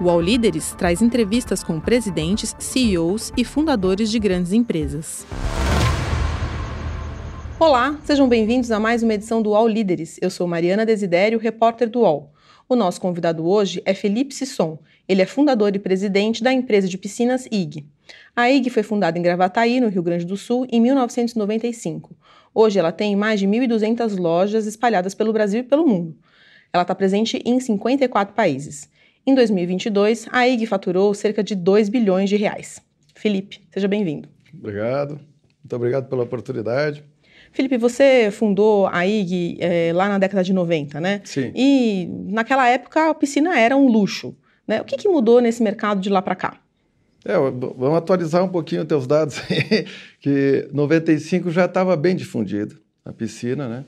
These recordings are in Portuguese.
O All Líderes traz entrevistas com presidentes, CEOs e fundadores de grandes empresas. Olá, sejam bem-vindos a mais uma edição do All Líderes. Eu sou Mariana Desidério, repórter do UOL. O nosso convidado hoje é Felipe Sisson. Ele é fundador e presidente da empresa de piscinas IG. A IG foi fundada em Gravataí, no Rio Grande do Sul, em 1995. Hoje ela tem mais de 1.200 lojas espalhadas pelo Brasil e pelo mundo. Ela está presente em 54 países. Em 2022, a IG faturou cerca de 2 bilhões de reais. Felipe, seja bem-vindo. Obrigado. Muito obrigado pela oportunidade. Felipe, você fundou a IG é, lá na década de 90, né? Sim. E naquela época a piscina era um luxo. Né? O que, que mudou nesse mercado de lá para cá? É, vamos atualizar um pouquinho os teus dados aí, que 95 já estava bem difundido a piscina, né?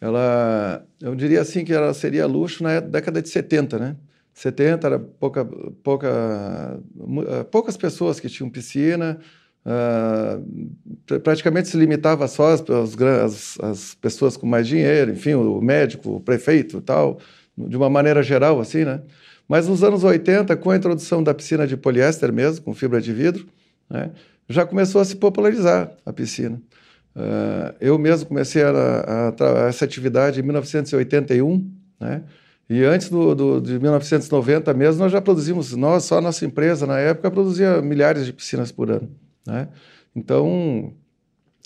Ela, eu diria assim que ela seria luxo na década de 70, né? 70 era pouca, pouca, eh, poucas pessoas que tinham piscina, uh, praticamente se limitava só às, às, pessoas com mais dinheiro, enfim, o médico, o prefeito e tal, de uma maneira geral, assim, né? Mas nos anos 80, com a introdução da piscina de poliéster mesmo, com fibra de vidro, né, já começou a se popularizar a piscina. Uh, eu mesmo comecei a, a, a, essa atividade em 1981, né? E antes do, do, de 1990 mesmo, nós já produzimos, nós, só a nossa empresa, na época, produzia milhares de piscinas por ano. Né? Então,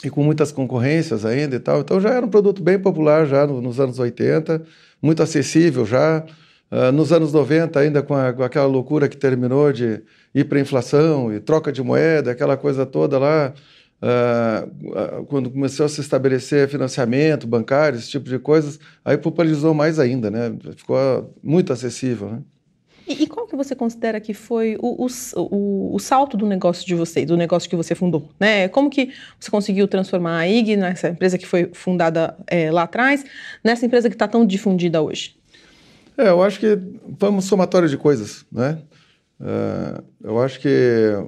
e com muitas concorrências ainda e tal. Então já era um produto bem popular já no, nos anos 80, muito acessível já. Uh, nos anos 90, ainda com, a, com, aquela loucura que terminou de hiperinflação e troca de moeda, aquela coisa toda lá, Uh, quando começou a se estabelecer financiamento bancário, esse tipo de coisas, aí popularizou mais ainda, né? Ficou muito acessível, né? E, e qual que você considera que foi o, o, o, o, salto do negócio de você, do negócio que você fundou? Né? Como que você conseguiu transformar a IG, nessa empresa que foi fundada é, lá atrás, nessa empresa que está tão difundida hoje? É, eu acho que foi um somatório de coisas, né? Uh, eu acho que,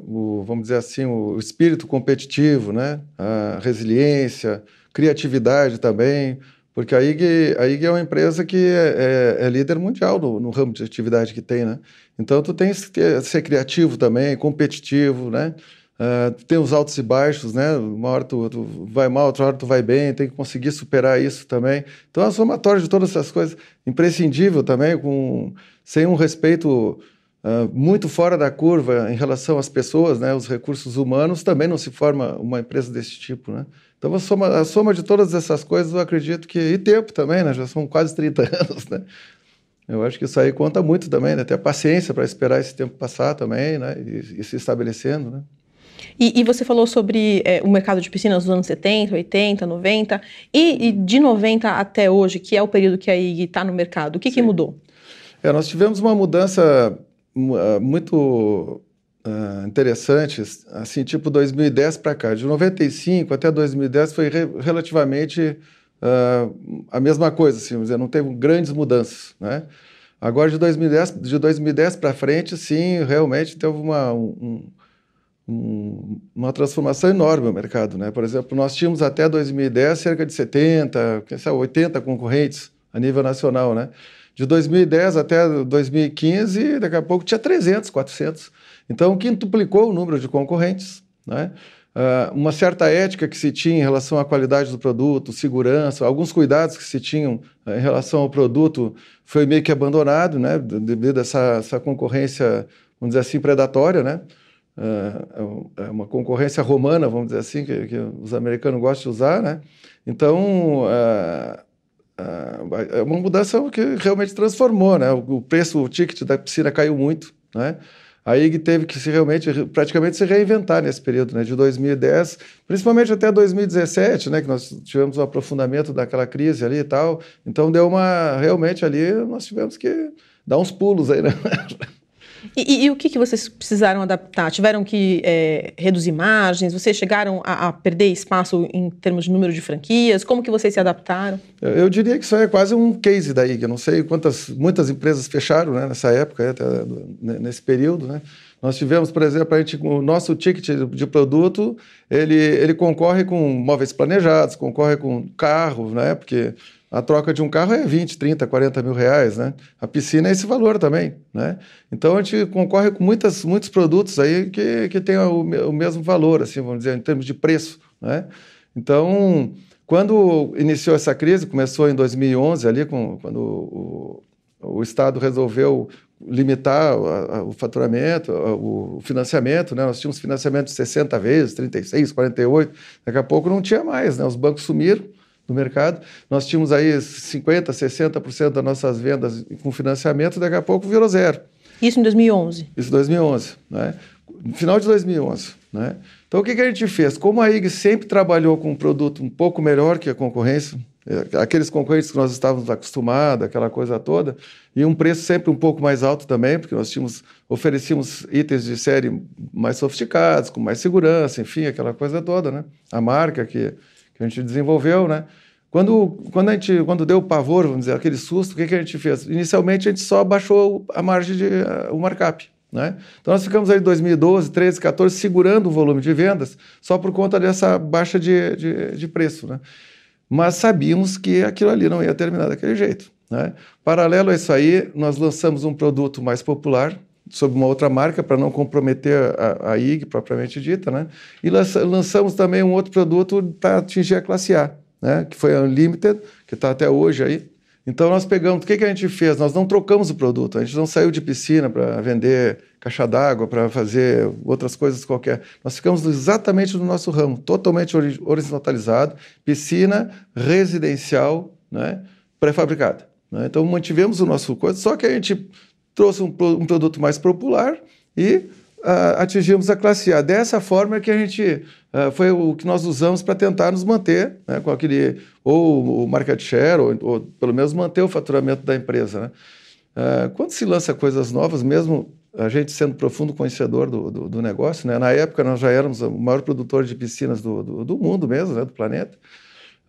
o, vamos dizer assim, o espírito competitivo, né? a resiliência, criatividade também, porque a IG, a IG é uma empresa que é, é, é líder mundial no, no, ramo de atividade que tem, né? Então, tu tens que ser criativo também, competitivo, né? Uh, tem os altos e baixos, né? Uma hora tu, tu, vai mal, outra hora tu vai bem, tem que conseguir superar isso também. Então, é uma somatória de todas essas coisas, imprescindível também, com, sem um respeito Uh, muito fora da curva em relação às pessoas, né, os recursos humanos, também não se forma uma empresa desse tipo. Né? Então, a soma, a soma de todas essas coisas, eu acredito que. E tempo também, né? já são quase 30 anos. Né? Eu acho que isso aí conta muito também, né? ter a paciência para esperar esse tempo passar também né? e, e se estabelecendo. Né? E, e, você falou sobre é, o mercado de piscinas dos anos 70, 80, 90, e, e, de 90 até hoje, que é o período que a IG está no mercado, o que, que mudou? É, nós tivemos uma mudança muito uh, interessantes, assim, tipo 2010 para cá. De 95 até 2010 foi re relativamente uh, a mesma coisa, assim, dizer, não teve grandes mudanças, né? Agora, de 2010, de 2010 para frente, sim, realmente teve uma, um, um, uma transformação enorme no mercado. Né? Por exemplo, nós tínhamos até 2010 cerca de 70, 80 concorrentes a nível nacional. Né? De 2010 até 2015, daqui a pouco tinha 300, 400. Então, quintuplicou o número de concorrentes. Né? Uh, uma certa ética que se tinha em relação à qualidade do produto, segurança, alguns cuidados que se tinham uh, em relação ao produto foi meio que abandonado, né? devido a essa, essa concorrência, vamos dizer assim, predatória. Né? Uh, é uma concorrência romana, vamos dizer assim, que, que os americanos gostam de usar. Né? Então, é uma mudança que realmente transformou, né? O preço, o ticket da piscina caiu muito, né? A IG teve que se realmente, praticamente se reinventar nesse período, né? De 2010, principalmente até 2017, né? Que nós tivemos um aprofundamento daquela crise ali e tal. Então deu uma, realmente ali nós tivemos que dar uns pulos aí, né? E, e, e, o que, que vocês precisaram adaptar? Tiveram que é, reduzir margens? Vocês chegaram a, a, perder espaço em termos de número de franquias? Como que vocês se adaptaram? Eu, eu diria que isso é quase um case daí, que eu não sei quantas, muitas empresas fecharam né, nessa época, até, nesse período, né? Nós tivemos, por exemplo, a gente, o nosso ticket de produto, ele, ele concorre com móveis planejados, concorre com carro, né? Porque a troca de um carro é 20, 30, 40 mil reais, né? A piscina é esse valor também, né? Então a gente concorre com muitas, muitos produtos aí que, que têm o, o mesmo valor, assim, vamos dizer, em termos de preço, né? Então, quando iniciou essa crise, começou em 2011 ali, com, quando o, o Estado resolveu limitar o, faturamento, o financiamento, né? Nós tínhamos financiamento de 60 vezes, 36, 48, daqui a pouco não tinha mais, né? Os bancos sumiram, no mercado. Nós tínhamos aí 50%, 60% das nossas vendas com financiamento, daqui a pouco virou zero. Isso em 2011? Isso em 2011, né? No final de 2011, né? Então, o que, que a gente fez? Como a IG sempre trabalhou com um produto um pouco melhor que a concorrência, é, aqueles concorrentes que nós estávamos acostumados, aquela coisa toda, e um preço sempre um pouco mais alto também, porque nós tínhamos, oferecíamos itens de série mais sofisticados, com mais segurança, enfim, aquela coisa toda, né? A marca que, que a gente desenvolveu, né? Quando, quando, a gente, quando deu o pavor, vamos dizer, aquele susto, o que, que a gente fez? Inicialmente, a gente só baixou a margem, de, uh, o markup. Né? Então, nós ficamos aí em 2012, 13, 14, segurando o volume de vendas só por conta dessa baixa de, de, de preço. Né? Mas sabíamos que aquilo ali não ia terminar daquele jeito. Né? Paralelo a isso aí, nós lançamos um produto mais popular, sob uma outra marca para não comprometer a, a, IG propriamente dita, né? E lançamos também um outro produto para atingir a classe A né, que foi a Unlimited, que está até hoje aí. Então nós pegamos, o que, que a gente fez? Nós não trocamos o produto, a gente não saiu de piscina para vender caixa d'água, para fazer outras coisas qualquer. Nós ficamos exatamente no nosso ramo, totalmente horizontalizado, piscina residencial, né, pré-fabricada. Né? Então mantivemos o nosso coisa, só que a gente trouxe um, um produto mais popular e uh, atingimos a classe A. Dessa forma que a gente uh, foi o que nós usamos para tentar nos manter né, com aquele ou o market share ou, ou, pelo menos manter o faturamento da empresa. Né? Uh, quando se lança coisas novas, mesmo a gente sendo profundo conhecedor do, do, do, negócio, né? na época nós já éramos o maior produtor de piscinas do, do, do mundo mesmo, né? do planeta.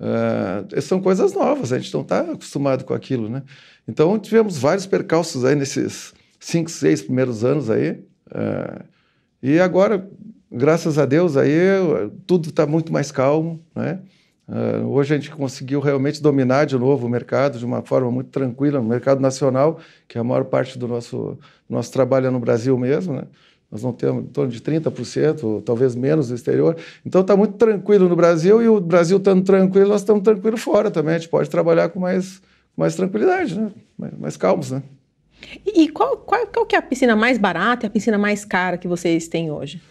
Uh, são coisas novas, a gente não está acostumado com aquilo, né? Então tivemos vários percalços aí nesses cinco, seis primeiros anos aí, é, e agora, graças a Deus, aí tudo está muito mais calmo, né? Uh, hoje a gente conseguiu realmente dominar de novo o mercado de uma forma muito tranquila, no mercado nacional, que a maior parte do nosso, nosso trabalho é no Brasil mesmo, né? Nós não temos em torno de 30%, ou talvez menos no exterior. Então está muito tranquilo no Brasil e o Brasil estando tranquilo, nós estamos tranquilos fora também. A gente pode trabalhar com mais, mais tranquilidade, né? mais, mais calmos, né? E qual, qual, qual que é a piscina mais barata e a piscina mais cara que vocês têm hoje?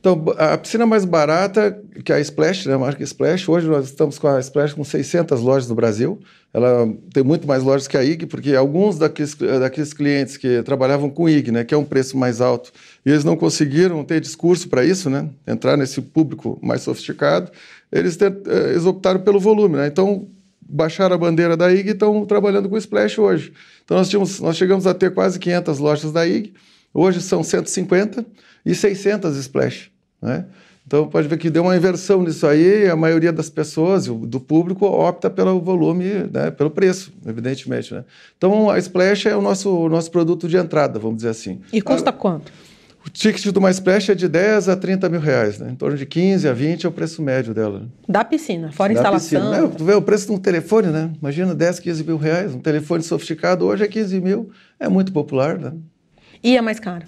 Então, a piscina mais barata, que é a Splash, né, a marca Splash, hoje nós estamos com a Splash com 600 lojas no Brasil. Ela tem muito mais lojas que a IG, porque alguns daqueles, daqueles clientes que trabalhavam com IG, né, que é um preço mais alto, e eles não conseguiram ter discurso para isso, né, entrar nesse público mais sofisticado, eles, ter, eh, eles optaram pelo volume. Né? Então, baixaram a bandeira da IG e estão trabalhando com o Splash hoje. Então nós, tínhamos, nós chegamos a ter quase 500 lojas da IG, hoje são 150 e 600 Splash. Né? Então pode ver que deu uma inversão nisso aí, a maioria das pessoas, do público, opta pelo volume, né, pelo preço, evidentemente. Né? Então a Splash é o nosso, o nosso produto de entrada, vamos dizer assim. E custa quanto? O ticket do Mais Splash é de 10 a 30 mil reais, né? Em torno de 15 a 20 é o preço médio dela. Da piscina, fora da instalação. Piscina. tu vê o preço de um telefone, né? Imagina 10, 15 mil reais. Um telefone sofisticado hoje é 15 mil. É muito popular, né? E a mais cara?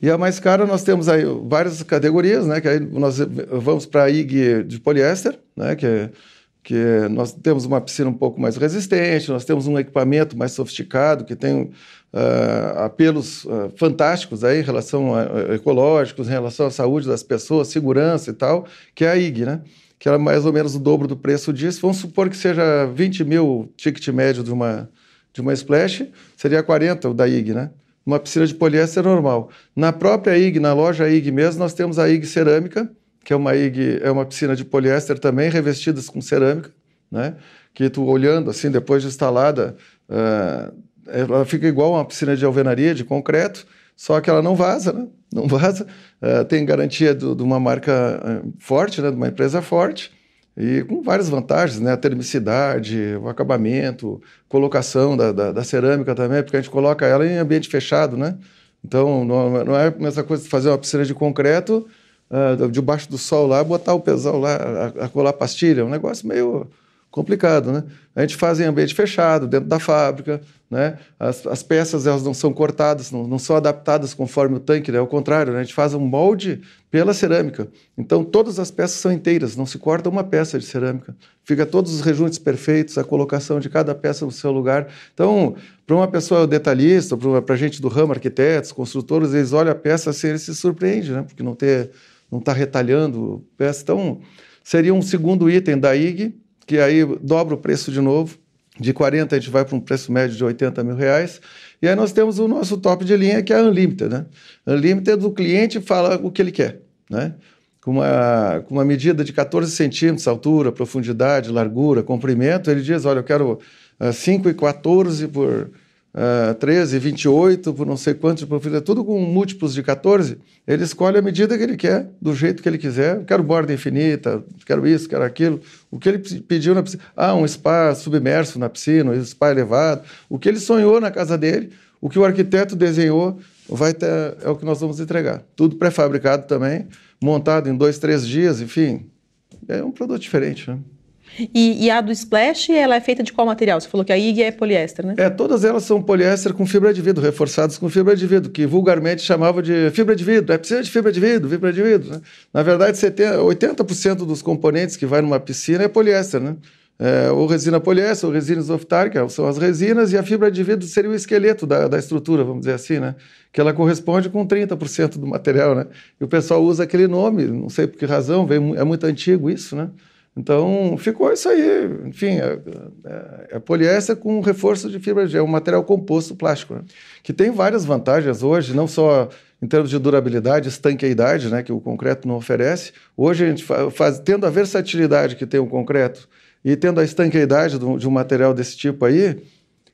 E a mais cara nós temos aí várias categorias, né? Que aí nós vamos para a IG de poliéster, né? Que é que nós temos uma piscina um pouco mais resistente, nós temos um equipamento mais sofisticado, que tem uh, apelos uh, fantásticos aí em relação a, a, ecológicos, em relação à saúde das pessoas, segurança e tal, que é a IG, né? Que era mais ou menos o dobro do preço disso. Vamos supor que seja 20 mil ticket médio de uma, de uma splash, seria 40 o da IG, né? Uma piscina de poliéster normal. Na própria IG, na loja IG mesmo, nós temos a IG cerâmica, que é uma IG, é uma piscina de poliéster também, revestidas com cerâmica, né? Que tu olhando assim, depois de instalada, uh, ela fica igual uma piscina de alvenaria, de concreto, só que ela não vaza, né? Não vaza. Uh, tem garantia do, de uma marca uh, forte, né? De uma empresa forte e com várias vantagens, né? A termicidade, o acabamento, colocação da, da, da cerâmica também, porque a gente coloca ela em ambiente fechado, né? Então, não, não é a mesma coisa de fazer uma piscina de concreto uh, debaixo do sol lá, botar o pesão lá, a, a colar pastilha. Um negócio meio complicado, né? A gente faz em ambiente fechado, dentro da fábrica, né? As, as peças elas não são cortadas, não, não, são adaptadas conforme o tanque, né? Ao contrário, né? a gente faz um molde pela cerâmica. Então todas as peças são inteiras, não se corta uma peça de cerâmica. Fica todos os rejuntes perfeitos, a colocação de cada peça no seu lugar. Então, para uma pessoa detalhista, para gente do ramo, arquitetos, construtores, eles olham a peça assim, eles se surpreendem, né? Porque não ter, não está retalhando peça. Então, seria um segundo item da IG que aí dobra o preço de novo. De 40 a gente vai para um preço médio de 80 mil reais. E aí nós temos o nosso top de linha, que é a Unlimited. Né? Unlimited, o cliente fala o que ele quer. Né? Com, uma, com uma medida de 14 centímetros, altura, profundidade, largura, comprimento, ele diz, olha, eu quero uh, ah, 5 e 14 por uh, 13, 28, por não sei quantos de profundidade, tudo com múltiplos de 14, ele escolhe a medida que ele quer, do jeito que ele quiser. Quero borda infinita, quero isso, quero aquilo. O que ele pediu na piscina. Ah, um spa submerso na piscina, um spa elevado. O que ele sonhou na casa dele, o que o arquiteto desenhou, vai ter, é o que nós vamos entregar. Tudo pré-fabricado também, montado em dois, três dias, enfim. É um produto diferente, né? E, e, a do Splash, ela é feita de qual material? Você falou que a IG é poliéster, né? É, todas elas são poliéster com fibra de vidro, reforçadas com fibra de vidro, que vulgarmente chamava de fibra de vidro. É precisa de fibra de vidro, fibra de vidro. Né? Na verdade, 70, 80% dos componentes que vai numa piscina é poliéster, né? É, ou resina poliéster, ou resina isoftárica, são as resinas, e a fibra de vidro seria o esqueleto da, da estrutura, vamos dizer assim, né? Que ela corresponde com 30% do material, né? E o pessoal usa aquele nome, não sei por que razão, vem, é muito antigo isso, né? Então, ficou isso aí. Enfim, é, é, é poliéster com reforço de fibra de é um material composto plástico, né? que tem várias vantagens hoje, não só em termos de durabilidade, estanqueidade, né, que o concreto não oferece. Hoje, a gente faz, tendo a versatilidade que tem o concreto e tendo a estanqueidade de um material desse tipo aí,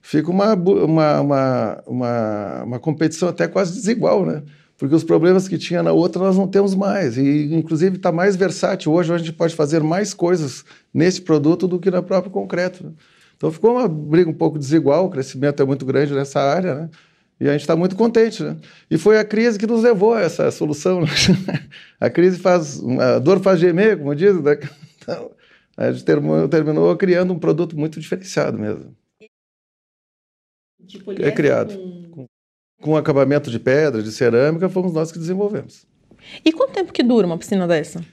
fica uma, uma, uma, uma, uma competição até quase desigual, né? Porque os problemas que tinha na outra nós não temos mais. E, inclusive, está mais versátil. Hoje a gente pode fazer mais coisas nesse produto do que no próprio concreto. Né? Então ficou uma briga um pouco desigual, o crescimento é muito grande nessa área, né? E a gente está muito contente, né? E foi a crise que nos levou a essa solução. Né? a crise faz, a dor faz gemer, como diz, né? Então, a gente terminou, terminou criando um produto muito diferenciado mesmo. Tipo, é criado. Com com acabamento de pedra, de cerâmica, fomos nós que desenvolvemos. E quanto tempo que dura uma piscina dessa?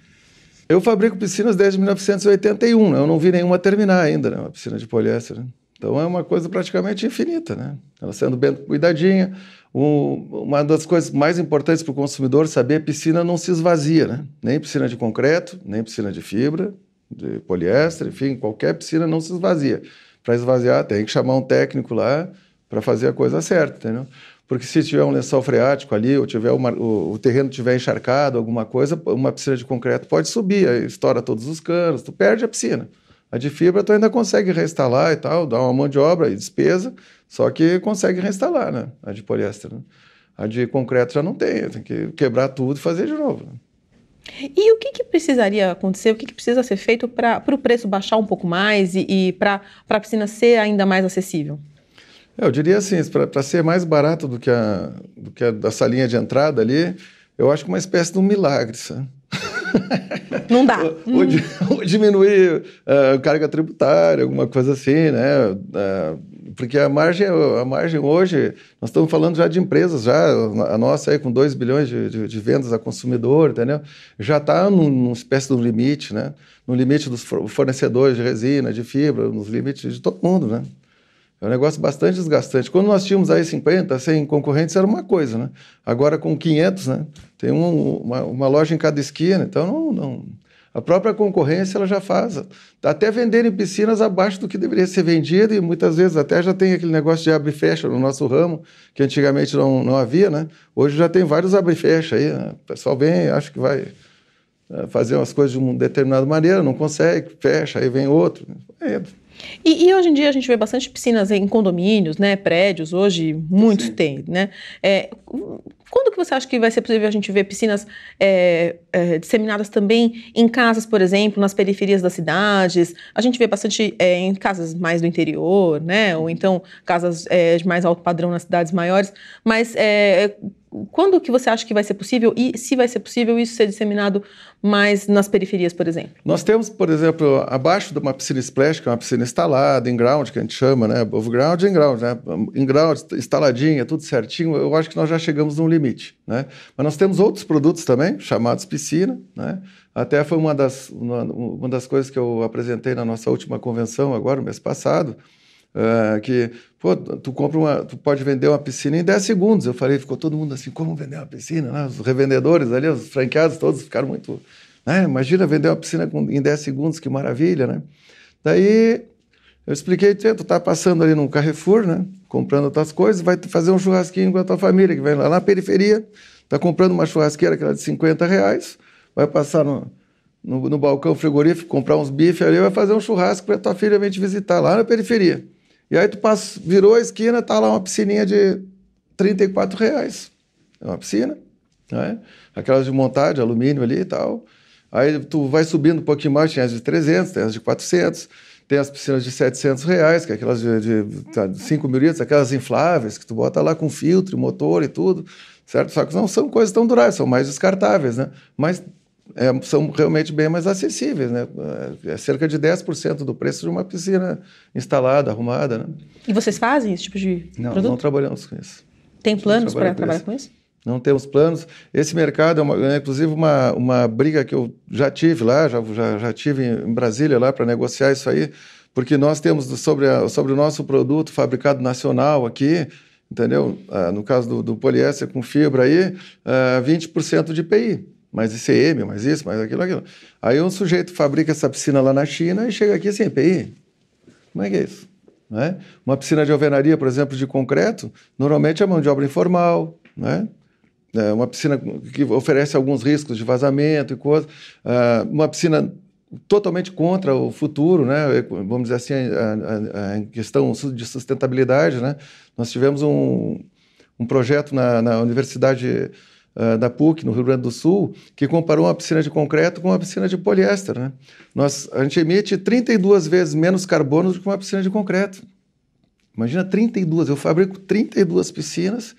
Eu fabrico piscinas desde 1981, né? eu não vi nenhuma terminar ainda, né? uma piscina de poliéster. Né? Então é uma coisa praticamente infinita, né? Ela sendo bem cuidadinha. Um, uma das coisas mais importantes para o consumidor saber a piscina não se esvazia, né? Nem piscina de concreto, nem piscina de fibra, de poliéster, enfim, qualquer piscina não se esvazia. Para esvaziar, tem que chamar um técnico lá para fazer a coisa certa, entendeu? Porque se tiver um lençol freático ali, ou tiver uma, o, o, terreno tiver encharcado, alguma coisa, uma piscina de concreto pode subir, estoura todos os canos, tu perde a piscina. A de fibra tu ainda consegue reinstalar e tal, dá uma mão de obra e despesa, só que consegue reinstalar, né? A de poliéster. Né? A de concreto já não tem, tem que quebrar tudo e fazer de novo. Né? E o que, que, precisaria acontecer, o que, que precisa ser feito para o preço baixar um pouco mais e, e para a piscina ser ainda mais acessível? É, eu diria assim, para ser mais barato do que, a, do que a da salinha de entrada ali, eu acho que uma espécie de um milagre, sabe? Não dá. ou, hum. ou, diminuir uh, carga tributária, alguma coisa assim, né? Uh, porque a margem, a margem hoje, nós estamos falando já de empresas, já a nossa aí com 2 bilhões de, de, de, vendas a consumidor, entendeu? Já está num, numa espécie de um limite, né? No limite dos fornecedores de resina, de fibra, nos limites de todo mundo, né? É um negócio bastante desgastante. Quando nós tínhamos aí 50, 100 concorrentes, era uma coisa, né? Agora com 500, né? Tem um, uma, uma, loja em cada esquina, então não, não, a própria concorrência ela já faz. Até venderem piscinas abaixo do que deveria ser vendido e muitas vezes até já tem aquele negócio de abre e fecha no nosso ramo, que antigamente não, não havia, né? Hoje já tem vários abre e fecha aí. Né? O pessoal vem, acha que vai fazer umas coisas de uma determinada maneira, não consegue, fecha, aí vem outro. É, e, e, hoje em dia a gente vê bastante piscinas em condomínios, né, prédios, hoje muitos Sim. têm, né? É, quando que você acha que vai ser possível a gente ver piscinas é, é, disseminadas também em casas, por exemplo, nas periferias das cidades? A gente vê bastante é, em casas mais do interior, né? Ou então casas é, de mais alto padrão nas cidades maiores. Mas é, quando que você acha que vai ser possível e se vai ser possível isso ser disseminado mais nas periferias, por exemplo? Nós temos, por exemplo, abaixo de uma piscina splash, que é uma piscina instalada, em ground, que a gente chama, né? Above ground e in ground, né? Em ground, instaladinha, tudo certinho, eu acho que nós já chegamos num limite, né? Mas nós temos outros produtos também, chamados piscina, né? Até foi uma das, uma, uma das coisas que eu apresentei na nossa última convenção agora, no mês passado, Uh, que, pô, tu compra uma, tu pode vender uma piscina em 10 segundos. Eu falei, ficou todo mundo assim, como vender uma piscina? Né? Os revendedores ali, os franqueados todos ficaram muito, né? Imagina vender uma piscina com, em 10 segundos, que maravilha, né? Daí eu expliquei, tu tá passando ali no Carrefour, né? Comprando outras coisas, vai fazer um churrasquinho com a tua família, que vem lá na periferia, tá comprando uma churrasqueira que era de 50 reais, vai passar no, no, no balcão frigorífico, comprar uns bifes ali, vai fazer um churrasco para tua filha vir te visitar lá na periferia. E aí tu passa, virou a esquina, tá lá uma piscininha de 34 reais. É uma piscina, né? Aquelas de montar, de alumínio ali e tal. Aí tu vai subindo um pouquinho mais, tem as de 300, tem as de 400, tem as piscinas de 700 reais, que é aquelas de, de, tá, de 5 mil litros, aquelas infláveis, que tu bota lá com filtro, motor e tudo, certo? Só que não são coisas tão duráveis, são mais descartáveis, né? Mas é, são realmente bem mais acessíveis, né? É cerca de 10% do preço de uma piscina instalada, arrumada, né? E vocês fazem esse tipo de não, produto? Não, trabalhamos com isso. Tem planos para trabalhar com isso? Não temos planos. Esse mercado é, uma, é, inclusive uma, uma briga que eu já tive lá, já, já, já tive em Brasília lá para negociar isso aí, porque nós temos sobre, a, sobre o nosso produto fabricado nacional aqui, entendeu? Ah, no caso do, do poliéster com fibra aí, ah, 20% de IPI mais ICM, mais isso, mais aquilo, aquilo. Aí um sujeito fabrica essa piscina lá na China e chega aqui sem EPI. Como é que é isso? Né? Uma piscina de alvenaria, por exemplo, de concreto, normalmente é mão de obra informal, né? É uma piscina que oferece alguns riscos de vazamento e coisas. Uh, uma piscina totalmente contra o futuro, né? Vamos dizer assim, a, a, a questão de sustentabilidade, né? Nós tivemos um, um projeto na, na Universidade uh, da PUC, no Rio Grande do Sul, que comparou uma piscina de concreto com uma piscina de poliéster. Né? Nós, a gente emite 32 vezes menos carbono do que uma piscina de concreto. Imagina 32, eu fabrico 32 piscinas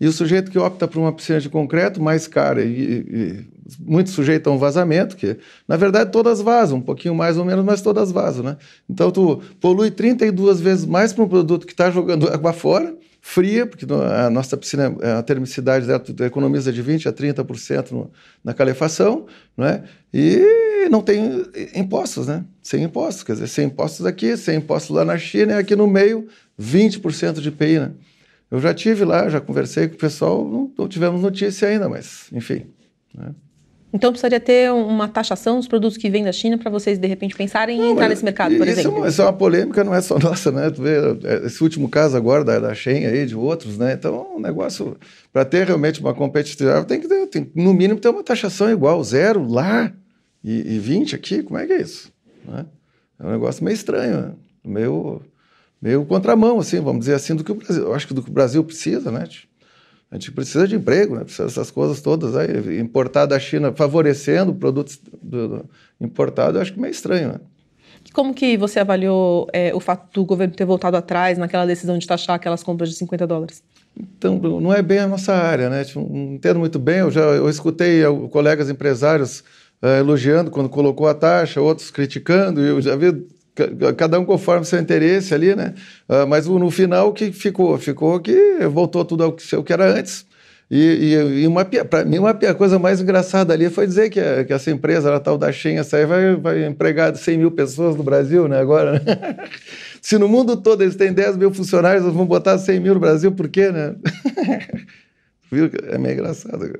e o sujeito que opta por uma piscina de concreto mais cara e, e muito sujeito a um vazamento, que na verdade todas vazam, um pouquinho mais ou menos, mas todas vazam, né? Então tu polui 32 vezes mais para um produto que está jogando água fora fria, porque a nossa piscina, a termicidade dela economiza de 20% a 30% no, na calefação, não é? e não tem impostos, né? sem impostos, quer dizer, sem impostos aqui, sem impostos lá na China, e aqui no meio, 20% de IPI. Né? Eu já tive lá, já conversei com o pessoal, não, não tivemos notícia ainda, mas enfim. Né? Então precisaria ter uma taxação dos produtos que vêm da China para vocês de repente pensarem em entrar nesse mercado, por isso exemplo. É uma, isso é uma polêmica, não é só nossa, né? Tu vê é, esse último caso agora da, da Shen aí, de outros, né? Então, um negócio para ter realmente uma competitividade tem que ter, tem, no mínimo ter uma taxação igual, zero lá e, e 20 aqui, como é que é isso? Né? É um negócio meio estranho, né? meio meio contramão, assim, vamos dizer assim, do que o Brasil. Eu acho que do que o Brasil precisa, né? A gente precisa de emprego, né? precisa dessas coisas todas. Aí, importar da China favorecendo produtos do, do importados, eu acho que é meio estranho. Né? Como que você avaliou é, o fato do governo ter voltado atrás naquela decisão de taxar aquelas compras de 50 dólares? Então, não é bem a nossa área, né? Tipo, não entendo muito bem. Eu já eu escutei colegas empresários uh, elogiando quando colocou a taxa, outros criticando. E eu já vi cada um conforme seu interesse ali, né? Uh, mas no final o que ficou? Ficou que voltou tudo ao que, ao que era antes. E, e, e uma para mim uma coisa mais engraçada ali foi dizer que, a, que essa empresa, a tal da Shen, essa aí vai, vai empregar 100 mil pessoas no Brasil, né? Agora, né? se no mundo todo eles têm 10 mil funcionários, eles vão botar 100 mil no Brasil, por quê, né? Viu? É meio engraçado.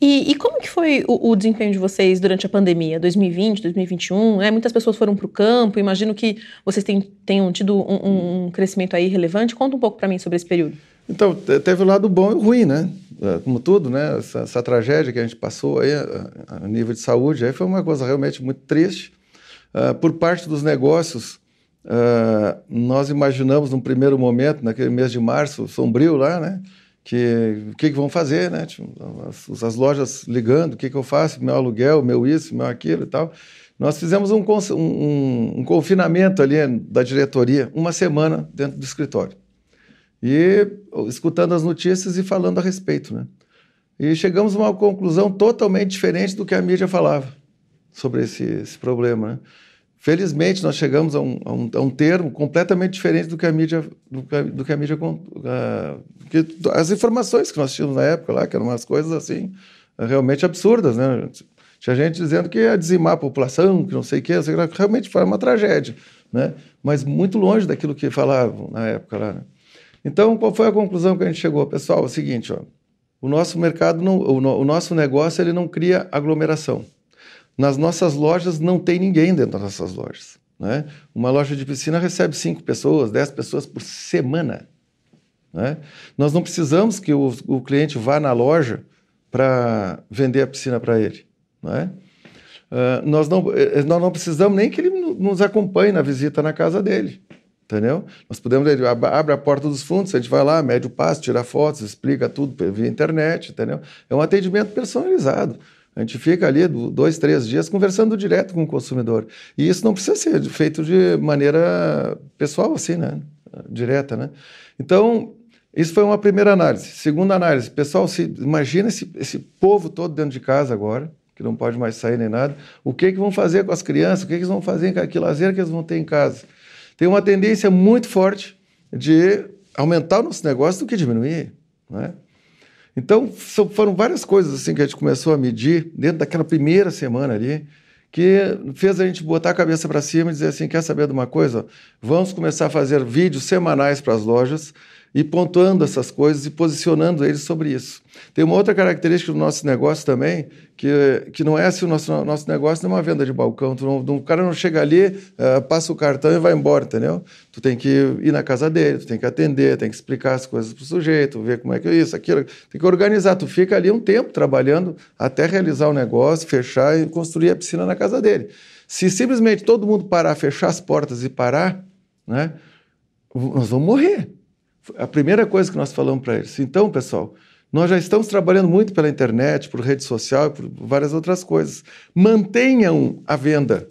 E, e, como que foi o, o, desempenho de vocês durante a pandemia, 2020, 2021? Né? Muitas pessoas foram para o campo, imagino que vocês tem, tenham tido um, um, crescimento aí relevante. Conta um pouco para mim sobre esse período. Então, teve o lado bom e o ruim, né? É, como tudo, né? Essa, essa tragédia que a gente passou aí a, a, nível de saúde aí foi uma coisa realmente muito triste. Uh, por parte dos negócios, uh, nós imaginamos num primeiro momento, naquele mês de março, sombrio lá, né? Que o que, que vão fazer, né? Tipo, as, as, lojas ligando, o que, que eu faço, meu aluguel, meu isso, meu aquilo e tal. Nós fizemos um, um, um confinamento ali da diretoria, uma semana dentro do escritório. E escutando as notícias e falando a respeito, né? E chegamos a uma conclusão totalmente diferente do que a mídia falava sobre esse, esse problema, né? Felizmente, nós chegamos a um, a, um, a um, termo completamente diferente do que a mídia, do, do que a mídia, uh, que, as informações que nós tínhamos na época lá, que eram umas coisas assim realmente absurdas, né? Tinha gente dizendo que ia dizimar a população, que não sei o quê, realmente foi uma tragédia, né? Mas muito longe daquilo que falavam na época lá. Né? Então, qual foi a conclusão que a gente chegou, pessoal? É o seguinte, ó, o nosso mercado, não, o, o nosso negócio, ele não cria aglomeração. Nas nossas lojas não tem ninguém dentro das nossas lojas. Né? Uma loja de piscina recebe cinco pessoas, dez pessoas por semana. Né? Nós não precisamos que o, o cliente vá na loja para vender a piscina para ele. Né? Uh, nós, não, eh, eh, nós não precisamos nem que ele nos acompanhe na visita na casa dele. Entendeu? Nós podemos, ele abre a porta dos fundos, a gente vai lá, mede o passo, tira fotos, explica tudo via internet, entendeu? É um atendimento personalizado. A gente fica ali dois, três dias conversando direto com o consumidor. E isso não precisa ser feito de maneira pessoal, assim, né? Direta, né? Então, isso foi uma primeira análise. Segunda análise, pessoal, se, imagina esse, esse povo todo dentro de casa agora, que não pode mais sair nem nada. O que, que vão fazer com as crianças? O que, que eles vão fazer? Que lazer que eles vão ter em casa? Tem uma tendência muito forte de aumentar o nosso negócio do que diminuir, não é? Então, foram várias coisas assim que a gente começou a medir dentro daquela primeira semana ali, que fez a gente botar a cabeça para cima e dizer assim: quer saber de uma coisa? Vamos começar a fazer vídeos semanais para as lojas e pontuando essas coisas e posicionando eles sobre isso. Tem uma outra característica do nosso negócio também, que, que não é assim, o nosso, nosso negócio não é uma venda de balcão. Não, o cara não chega ali, uh, passa o cartão e vai embora, entendeu? Tu tem que ir na casa dele, tu tem que atender, tem que explicar as coisas para o sujeito, ver como é que é isso, aquilo. Tem que organizar. Tu fica ali um tempo trabalhando até realizar o negócio, fechar e construir a piscina na casa dele. Se simplesmente todo mundo parar, fechar as portas e parar, né, nós vamos morrer. A primeira coisa que nós falamos para eles. Então, pessoal, nós já estamos trabalhando muito pela internet, por rede social por várias outras coisas. Mantenham a venda.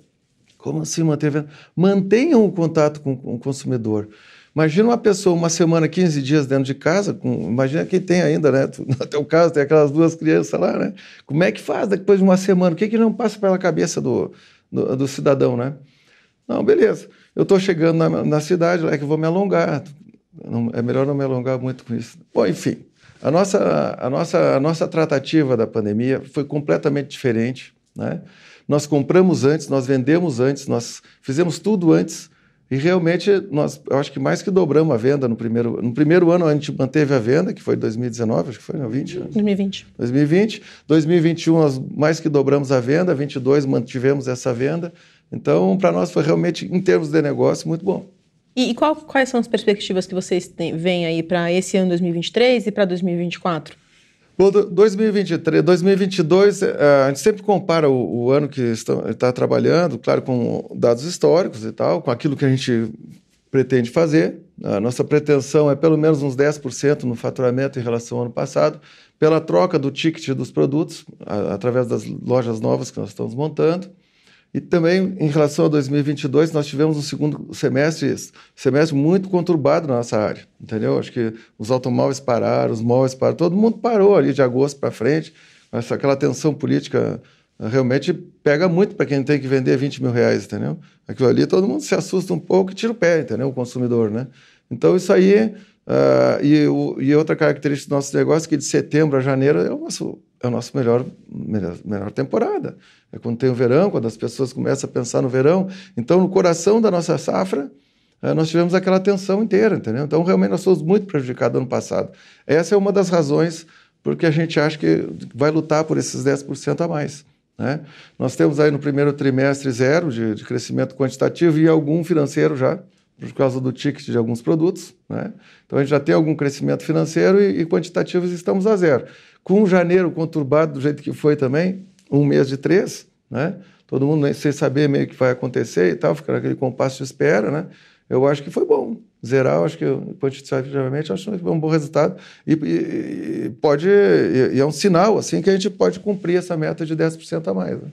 Como assim manter a venda? Mantenham o contato com, o consumidor. Imagina uma pessoa uma semana, 15 dias dentro de casa, com, imagina quem tem ainda, né? No teu caso, tem aquelas duas crianças lá, né? Como é que faz depois de uma semana? O que, que não passa pela cabeça do, do, do cidadão, né? Não, beleza. Eu estou chegando na, na cidade, é que eu vou me alongar. Não, é melhor não me alongar muito com isso. Bom, enfim, a nossa, a nossa, a nossa tratativa da pandemia foi completamente diferente. Né? Nós compramos antes, nós vendemos antes, nós fizemos tudo antes e realmente nós, eu acho que mais que dobramos a venda no primeiro, no primeiro ano a gente manteve a venda, que foi 2019, acho que foi, não, 20? Né? 2020. 2020. 2021 nós mais que dobramos a venda, 22 mantivemos essa venda. Então, para nós foi realmente, em termos de negócio, muito bom. E, e qual, quais são as perspectivas que vocês veem aí para esse ano 2023 e para 2024? Bom, 2023, 2022, a gente sempre compara o, o ano que está trabalhando, claro, com dados históricos e tal, com aquilo que a gente pretende fazer. A nossa pretensão é pelo menos uns 10% no faturamento em relação ao ano passado, pela troca do ticket dos produtos, a, através das lojas novas que nós estamos montando. E também, em relação a 2022, nós tivemos um segundo semestre, semestre muito conturbado na nossa área, entendeu? Acho que os automóveis pararam, os móveis pararam, todo mundo parou ali de agosto para frente. Essa, aquela tensão política eh, realmente pega muito para quem tem que vender 20 mil reais, entendeu? Aquilo ali todo mundo se assusta um pouco e tira o pé, entendeu? O consumidor, né? Então, isso aí... Uh, e, o, e outra característica do nosso negócio é que de setembro a janeiro é o nosso é a nossa melhor, melhor, melhor temporada. É quando tem o verão, quando as pessoas começam a pensar no verão. Então, no coração da nossa safra, é, nós tivemos aquela tensão inteira, entendeu? Então, realmente, nós fomos muito prejudicados ano passado. Essa é uma das razões porque a gente acha que vai lutar por esses 10% a mais. Né? Nós temos aí no primeiro trimestre zero de, de, crescimento quantitativo e algum financeiro já, por causa do ticket de alguns produtos. Né? Então, a gente já tem algum crescimento financeiro e, e quantitativos estamos a zero. Com janeiro conturbado do jeito que foi também, um mês de três, né? Todo mundo sem saber meio que vai acontecer e tal, fica naquele compasso de espera, né? Eu acho que foi bom. Zerar, acho que quantitativamente, acho que foi um bom resultado. E, e, e pode, e, é um sinal, assim, que a gente pode cumprir essa meta de 10% a mais. Né?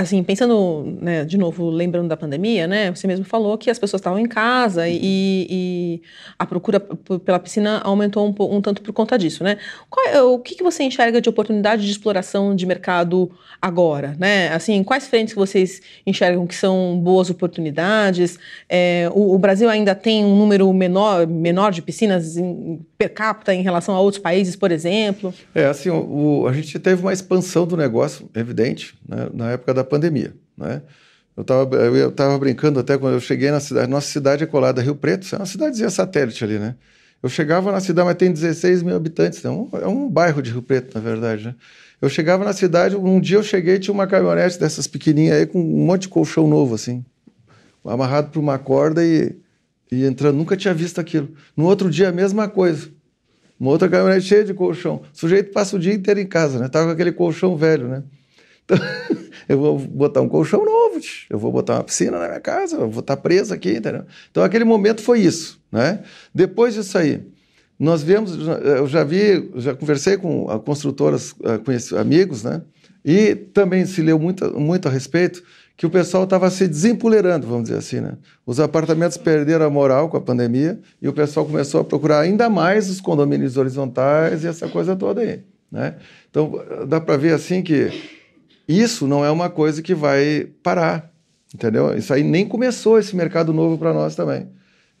Assim, pensando, né, de novo, lembrando da pandemia, né, você mesmo falou que as pessoas estavam em casa e, e a procura pela piscina aumentou um, um, tanto por conta disso, né? Qual, é, o que, que você enxerga de oportunidade de exploração de mercado agora, né? Assim, quais frentes vocês enxergam que são boas oportunidades? É, o, o, Brasil ainda tem um número menor, menor de piscinas em, per capita em relação a outros países, por exemplo? É, assim, o, a gente teve uma expansão do negócio, evidente, né, na época da pandemia, né? Eu estava eu tava brincando até quando eu cheguei na cidade. Nossa cidade é colada Rio Preto, é uma cidadezinha satélite ali, né? Eu chegava na cidade, mas tem 16 mil habitantes, é um, é um bairro de Rio Preto, na verdade, né? Eu chegava na cidade, um dia eu cheguei tinha uma caminhonete dessas pequenininhas aí com um monte de colchão novo, assim, amarrado por uma corda e, e entrando. Nunca tinha visto aquilo. No outro dia, a mesma coisa. Uma outra caminhonete cheia de colchão. O sujeito passa o dia inteiro em casa, né? Tava com aquele colchão velho, né? Então, eu vou botar um colchão novo, eu vou botar uma piscina na minha casa, eu vou estar preso aqui, entendeu? Então, aquele momento foi isso, né? Depois disso aí, nós vemos, eu já vi, já conversei com construtoras, eh, conheci amigos, né? E também se leu muito, muito a respeito que o pessoal estava se desempolerando, vamos dizer assim, né? Os apartamentos perderam a moral com a pandemia e o pessoal começou a procurar ainda mais os condomínios horizontais e essa coisa toda aí, né? Então, dá para ver assim que isso não é uma coisa que vai parar, entendeu? Isso aí nem começou esse mercado novo para nós também.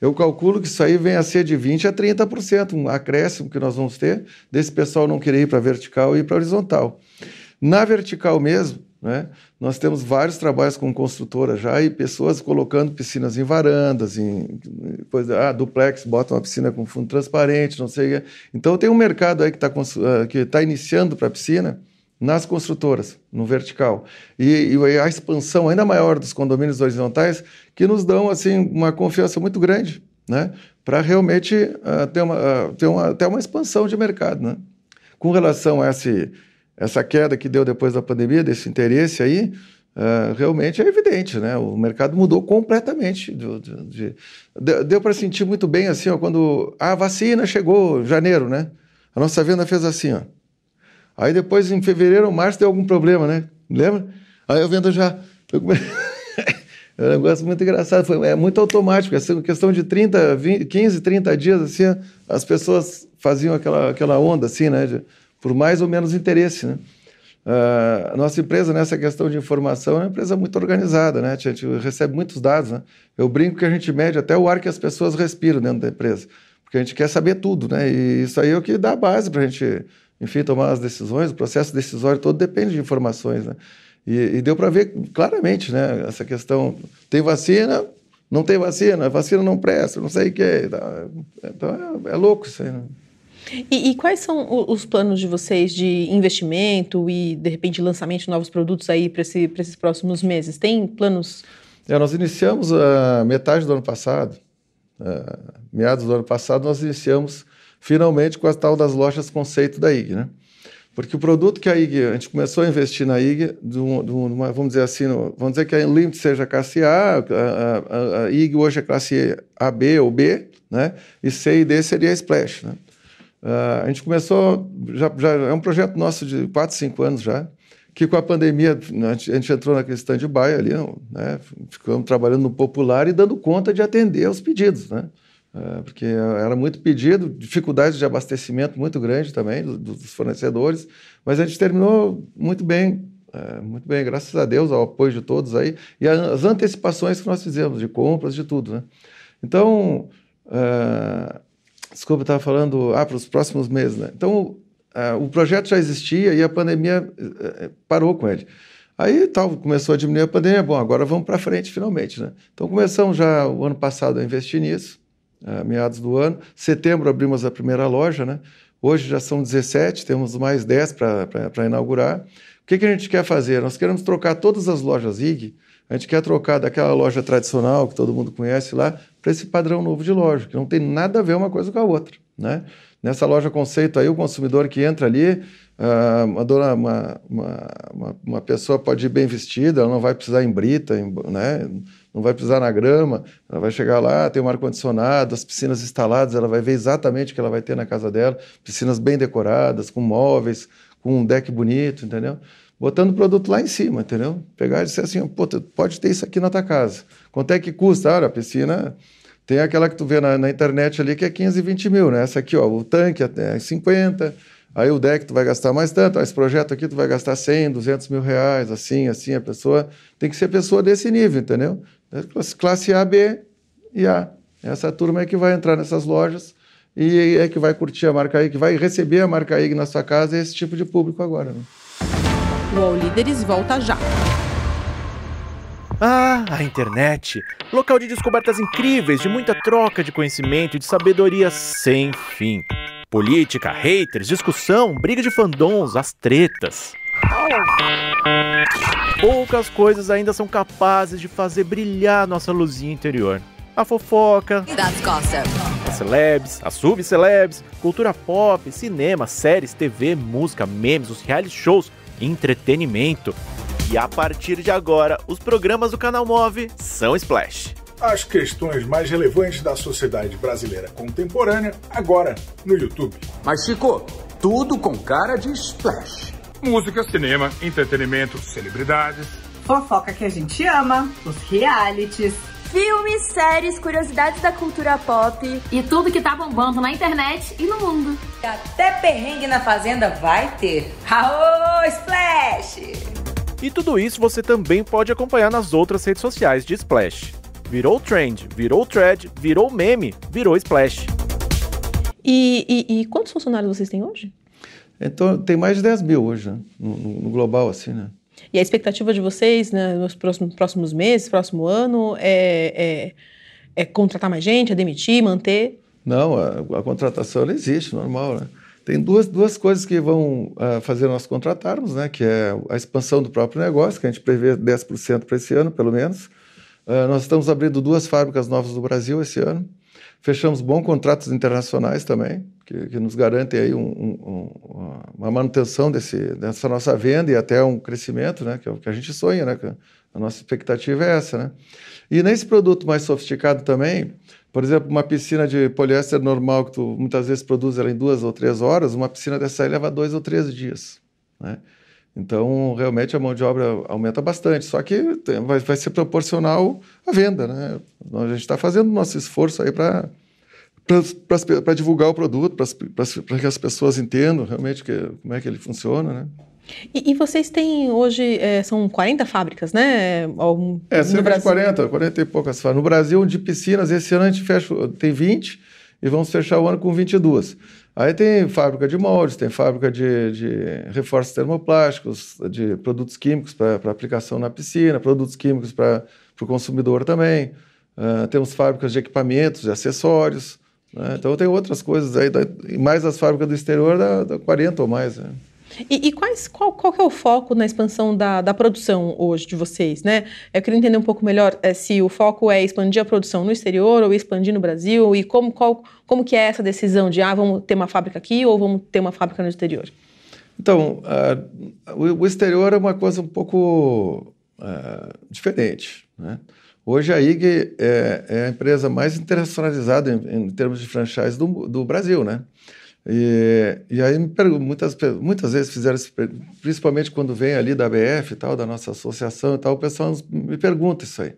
Eu calculo que isso aí vem a ser de 20% a 30%, um acréscimo que nós vamos ter desse pessoal não querer ir para vertical e ir para horizontal. Na vertical mesmo, né, nós temos vários trabalhos com construtora já e pessoas colocando piscinas em varandas, em depois, ah, duplex, bota uma piscina com fundo transparente, não sei. Então tem um mercado aí que está ah, que tá iniciando para piscina nas construtoras, no vertical. E, e, a expansão ainda maior dos condomínios horizontais, que nos dão assim uma confiança muito grande, né? para realmente uh, ter, uma, uh, ter uma, até uma expansão de mercado. Né? Com relação a esse, essa queda que deu depois da pandemia, desse interesse aí, uh, realmente é evidente, né? o mercado mudou completamente. De, de, de, deu para sentir muito bem assim, ó, quando a vacina chegou, janeiro, né? a nossa venda fez assim, ó. Aí depois, em fevereiro ou março, deu algum problema, né? Lembra? Aí eu vendo já. é um negócio muito engraçado, foi, é muito automático. Essa questão de 30, 20, 15, 30 dias, assim, as pessoas faziam aquela, aquela onda, assim, né? De, por mais ou menos interesse, né? Uh, a nossa empresa, nessa questão de informação, é uma empresa muito organizada, né? A gente recebe muitos dados, né? Eu brinco que a gente mede até o ar que as pessoas respiram dentro da empresa, porque a gente quer saber tudo, né? E isso aí é o que dá a base para a gente enfim, tomar as decisões, o processo decisório todo depende de informações, né? E, e deu para ver claramente, né? Essa questão, tem vacina, não tem vacina, vacina não presta, não sei o que. Então é, é louco isso aí, né? E, e, quais são os planos de vocês de investimento e, de repente, lançamento de novos produtos aí para esse, esses próximos meses? Tem planos? É, nós iniciamos a metade do ano passado, uh, meados do ano passado, nós iniciamos finalmente com a tal das lojas conceito da IG, né? Porque o produto que a IG, a gente começou a investir na IG, uma, vamos dizer assim, vamos dizer que a Unlimited seja classe A, a, a, a IG hoje é classe AB ou B, né? E C e D seria a Splash, né? Uh, a gente começou, já, já, é um projeto nosso de 4, 5 anos já, que com a pandemia a gente, a gente entrou naquele stand-by ali, né? ficamos trabalhando no popular e dando conta de atender aos pedidos, né? É, porque era muito pedido, dificuldade de abastecimento muito grande também dos fornecedores, mas a gente terminou muito bem, é, muito bem, graças a Deus, ao apoio de todos aí, e as antecipações que nós fizemos, de compras, de tudo, né? Então, é, desculpa, estava falando, ah, para os próximos meses, né? Então, é, o projeto já existia e a pandemia é, é, parou com ele. Aí tal, começou a diminuir a pandemia, bom, agora vamos para frente finalmente, né? Então começamos já o ano passado a investir nisso, é, meados do ano. Setembro abrimos a primeira loja, né? Hoje já são 17, temos mais 10 para inaugurar. O que, que a gente quer fazer? Nós queremos trocar todas as lojas IG, a gente quer trocar daquela loja tradicional que todo mundo conhece lá para esse padrão novo de loja, que não tem nada a ver uma coisa com a outra, né? Nessa loja conceito aí, o consumidor que entra ali, uh, uma, dona, uma, uma, uma, pessoa pode ir bem vestida, ela não vai precisar em brita, em, né? não vai pisar na grama, ela vai chegar lá, tem um ar-condicionado, as piscinas instaladas, ela vai ver exatamente o que ela vai ter na casa dela, piscinas bem decoradas, com móveis, com um deck bonito, entendeu? Botando o produto lá em cima, entendeu? Pegar e dizer assim, pô, pode ter isso aqui na tua casa. Quanto é que custa? Ah, a piscina tem aquela que tu vê na, na, internet ali que é 15, 20 mil, né? Essa aqui, ó, o tanque é 50, aí o deck tu vai gastar mais tanto, esse projeto aqui tu vai gastar 100, 200 mil reais, assim, assim, a pessoa tem que ser pessoa desse nível, entendeu? Classe A, B e A. Essa turma é que vai entrar nessas lojas e é que vai curtir a marca IG, que vai receber a marca IG na sua casa, esse tipo de público agora, né? O All Líderes volta já. Ah, a internet! Local de descobertas incríveis, de muita troca de conhecimento e de sabedoria sem fim. Política, haters, discussão, briga de fandons, as tretas. Poucas coisas ainda são capazes de fazer brilhar nossa luzinha interior. A fofoca, as celebs, as subcelebs, cultura pop, cinema, séries, TV, música, memes, os reality shows, entretenimento. E a partir de agora, os programas do canal Move são Splash. As questões mais relevantes da sociedade brasileira contemporânea, agora no YouTube. Mas, Chico, tudo com cara de Splash. Música, cinema, entretenimento, celebridades. Fofoca que a gente ama, os realities. Filmes, séries, curiosidades da cultura pop. E tudo que tá bombando na internet e no mundo. Até perrengue na fazenda vai ter. Aô, Splash! E tudo isso você também pode acompanhar nas outras redes sociais de Splash. Virou trend, virou thread, virou meme, virou Splash. E, e, e quantos funcionários vocês têm hoje? Então, tem mais de 10 mil hoje, né? no, no global, assim, né? E a expectativa de vocês né, nos próximos, próximos meses, próximo ano, é, é, é, contratar mais gente, é demitir, manter? Não, a, a contratação ela existe, normal, né? Tem duas, duas coisas que vão uh, fazer nós contratarmos, né? Que é a expansão do próprio negócio, que a gente prevê 10% para esse ano, pelo menos. Uh, nós estamos abrindo duas fábricas novas no Brasil esse ano. Fechamos bons contratos internacionais também, que, que nos garantem aí um, um, uma manutenção desse, dessa nossa venda e até um crescimento, né? Que é o que a gente sonha, né? A nossa expectativa é essa, né? E nesse produto mais sofisticado também, por exemplo, uma piscina de poliéster normal que tu muitas vezes produz ela em duas ou três horas, uma piscina dessa aí leva dois ou três dias, né? Então, realmente, a mão de obra aumenta bastante, só que vai, vai ser proporcional à venda, né? A gente está fazendo nosso esforço aí para para divulgar o produto, para que as pessoas entendam realmente que, como é que ele funciona, né? E, e vocês têm hoje, é, são 40 fábricas, né? Algum, é, cerca de 40, 40 e poucas fábricas. No Brasil, de piscinas, esse ano a gente fecha, tem 20 e vamos fechar o ano com 22. Aí tem fábrica de moldes, tem fábrica de, de reforços termoplásticos, de produtos químicos para aplicação na piscina, produtos químicos para o consumidor também. Uh, temos fábricas de equipamentos, de acessórios. Né? Então tem outras coisas aí, mais as fábricas do exterior, dá, dá 40 ou mais. Né? E, e, quais, qual, qual é o foco na expansão da, da produção hoje de vocês, né? Eu queria entender um pouco melhor é, se o foco é expandir a produção no exterior ou expandir no Brasil e como, qual, como que é essa decisão de, ah, vamos ter uma fábrica aqui ou vamos ter uma fábrica no exterior? Então, uh, o, o, exterior é uma coisa um pouco uh, diferente, né? Hoje a IG é, é, a empresa mais internacionalizada em, em termos de franchise do, do Brasil, né? E, e aí muitas, muitas vezes fizeram principalmente quando vem ali da BF e tal, da nossa associação e tal, o pessoal me pergunta isso aí.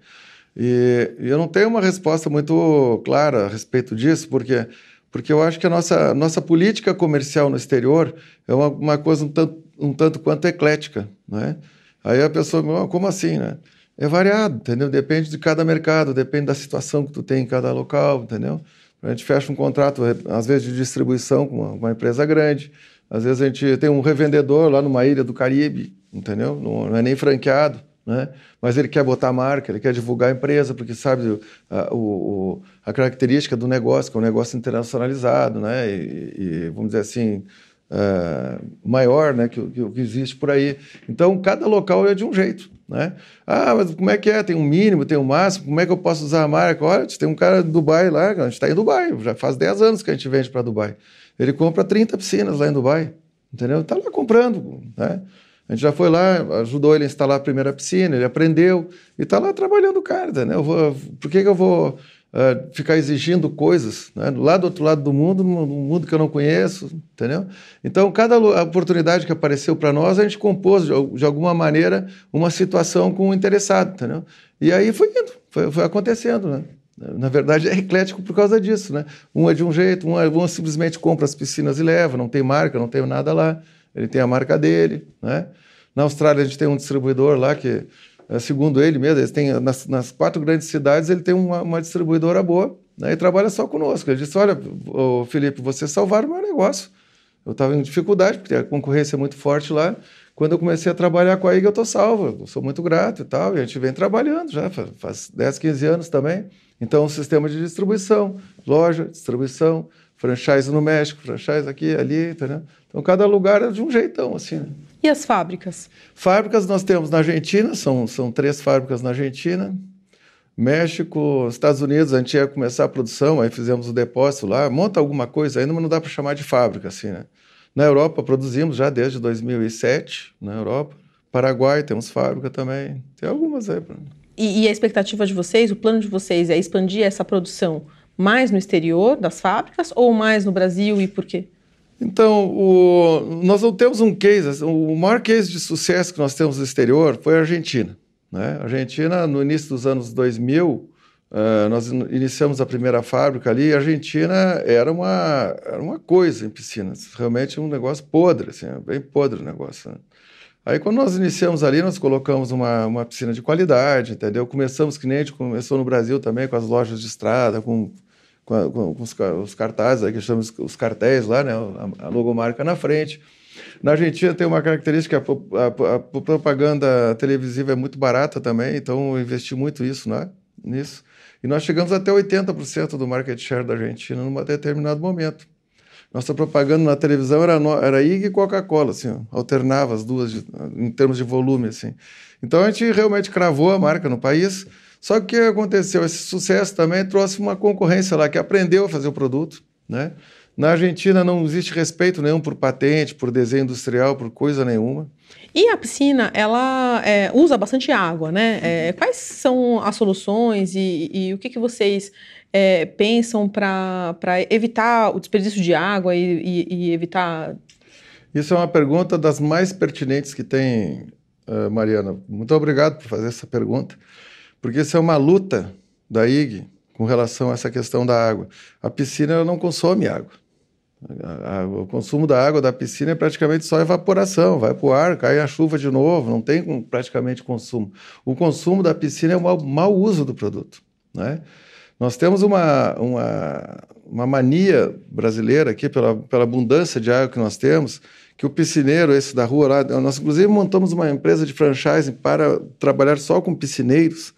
E, e eu não tenho uma resposta muito clara a respeito disso, porque, porque eu acho que a nossa, nossa política comercial no exterior é uma, uma coisa um tanto, um tanto quanto eclética, né? Aí a pessoa, como assim, né? É variado, entendeu? Depende de cada mercado, depende da situação que tu tem em cada local, entendeu? A gente fecha um contrato, às vezes, de distribuição com uma, uma, empresa grande. Às vezes a gente tem um revendedor lá numa ilha do Caribe, entendeu? Não, não é nem franqueado, né? Mas ele quer botar marca, ele quer divulgar a empresa, porque sabe a, o, a característica do negócio, que é um negócio internacionalizado, né? E, e vamos dizer assim, uh, maior, né? Que, que, que existe por aí. Então, cada local é de um jeito. Né? Ah, mas como é que é? Tem um mínimo, tem um máximo, como é que eu posso usar a marca? Olha, tem um cara de Dubai lá, a gente está em Dubai, já faz 10 anos que a gente vende para Dubai. Ele compra 30 piscinas lá em Dubai, entendeu? Está lá comprando, né? A gente já foi lá, ajudou ele a instalar a primeira piscina, ele aprendeu e está lá trabalhando o cara, né? Eu vou, por que, que eu vou uh, ficar exigindo coisas, né? lá do outro lado do mundo, um mundo que eu não conheço, entendeu? Então, cada oportunidade que apareceu para nós, a gente compôs, de, alguma maneira, uma situação com o interessado, entendeu? E aí foi indo, foi, foi acontecendo, né? Na verdade, é eclético por causa disso, né? Um é de um jeito, um, é, um simplesmente compra as piscinas e leva, não tem marca, não tem nada lá. Ele tem a marca dele, né? Na Austrália, a gente tem um distribuidor lá que segundo ele mesmo, ele tem, nas, nas, quatro grandes cidades ele tem uma, uma distribuidora boa né, e trabalha só conosco. Ele disse: Olha, ô, Felipe, você salvaram o meu negócio. Eu estava em dificuldade, porque a concorrência é muito forte lá. Quando eu comecei a trabalhar com a IG, eu estou salvo. Eu sou muito grato e tal. E a gente vem trabalhando já, faz 10, 15 anos também. Então, sistema de distribuição, loja, distribuição, franchise no México, franchise aqui, ali, entendeu? Então, cada lugar é de um jeitão, assim. Né? E as fábricas? Fábricas nós temos na Argentina, são, são três fábricas na Argentina. México, Estados Unidos, a gente ia começar a produção, aí fizemos o depósito lá, monta alguma coisa ainda, mas não dá para chamar de fábrica, assim, né? Na Europa, produzimos já desde 2007, na Europa. Paraguai, temos fábrica também. Tem algumas aí. E, e a expectativa de vocês, o plano de vocês é expandir essa produção mais no exterior das fábricas ou mais no Brasil e por quê? Então, o, nós não temos um case, o maior case de sucesso que nós temos no exterior foi a Argentina. Né? A Argentina, no início dos anos 2000, uh, eh, nós iniciamos a primeira fábrica ali e a Argentina era uma, era uma coisa em piscinas, realmente um negócio podre, assim, bem podre o negócio. Né? Aí, quando nós iniciamos ali, nós colocamos uma, uma piscina de qualidade, entendeu? Começamos, que nem a gente começou no Brasil também, com as lojas de estrada, com com, a, com os, os, cartazes, que chamamos os cartéis lá, né, a, a, logomarca na frente. Na Argentina tem uma característica, a, a, propaganda televisiva é muito barata também, então eu investi muito isso, né, nisso. E nós chegamos até 80% do market share da Argentina num determinado momento. Nossa propaganda na televisão era, era IG e Coca-Cola, assim, alternava as duas de, em termos de volume, assim. Então a gente realmente cravou a marca no país, só que o que aconteceu? Esse sucesso também trouxe uma concorrência lá que aprendeu a fazer o produto, né? Na Argentina não existe respeito nenhum por patente, por desenho industrial, por coisa nenhuma. E a piscina, ela é, usa bastante água, né? É, quais são as soluções e, e o que, que vocês é, pensam para evitar o desperdício de água e, e, e, evitar... Isso é uma pergunta das mais pertinentes que tem, uh, Mariana. Muito obrigado por fazer essa pergunta porque isso é uma luta da IG com relação a essa questão da água. A piscina não consome água. O consumo da água da piscina é praticamente só evaporação, vai para o ar, cai a chuva de novo, não tem praticamente consumo. O consumo da piscina é o mau, mau uso do produto. Né? Nós temos uma, uma, uma mania brasileira aqui, pela, pela abundância de água que nós temos, que o piscineiro, esse da rua lá, nós inclusive montamos uma empresa de franchising para trabalhar só com piscineiros,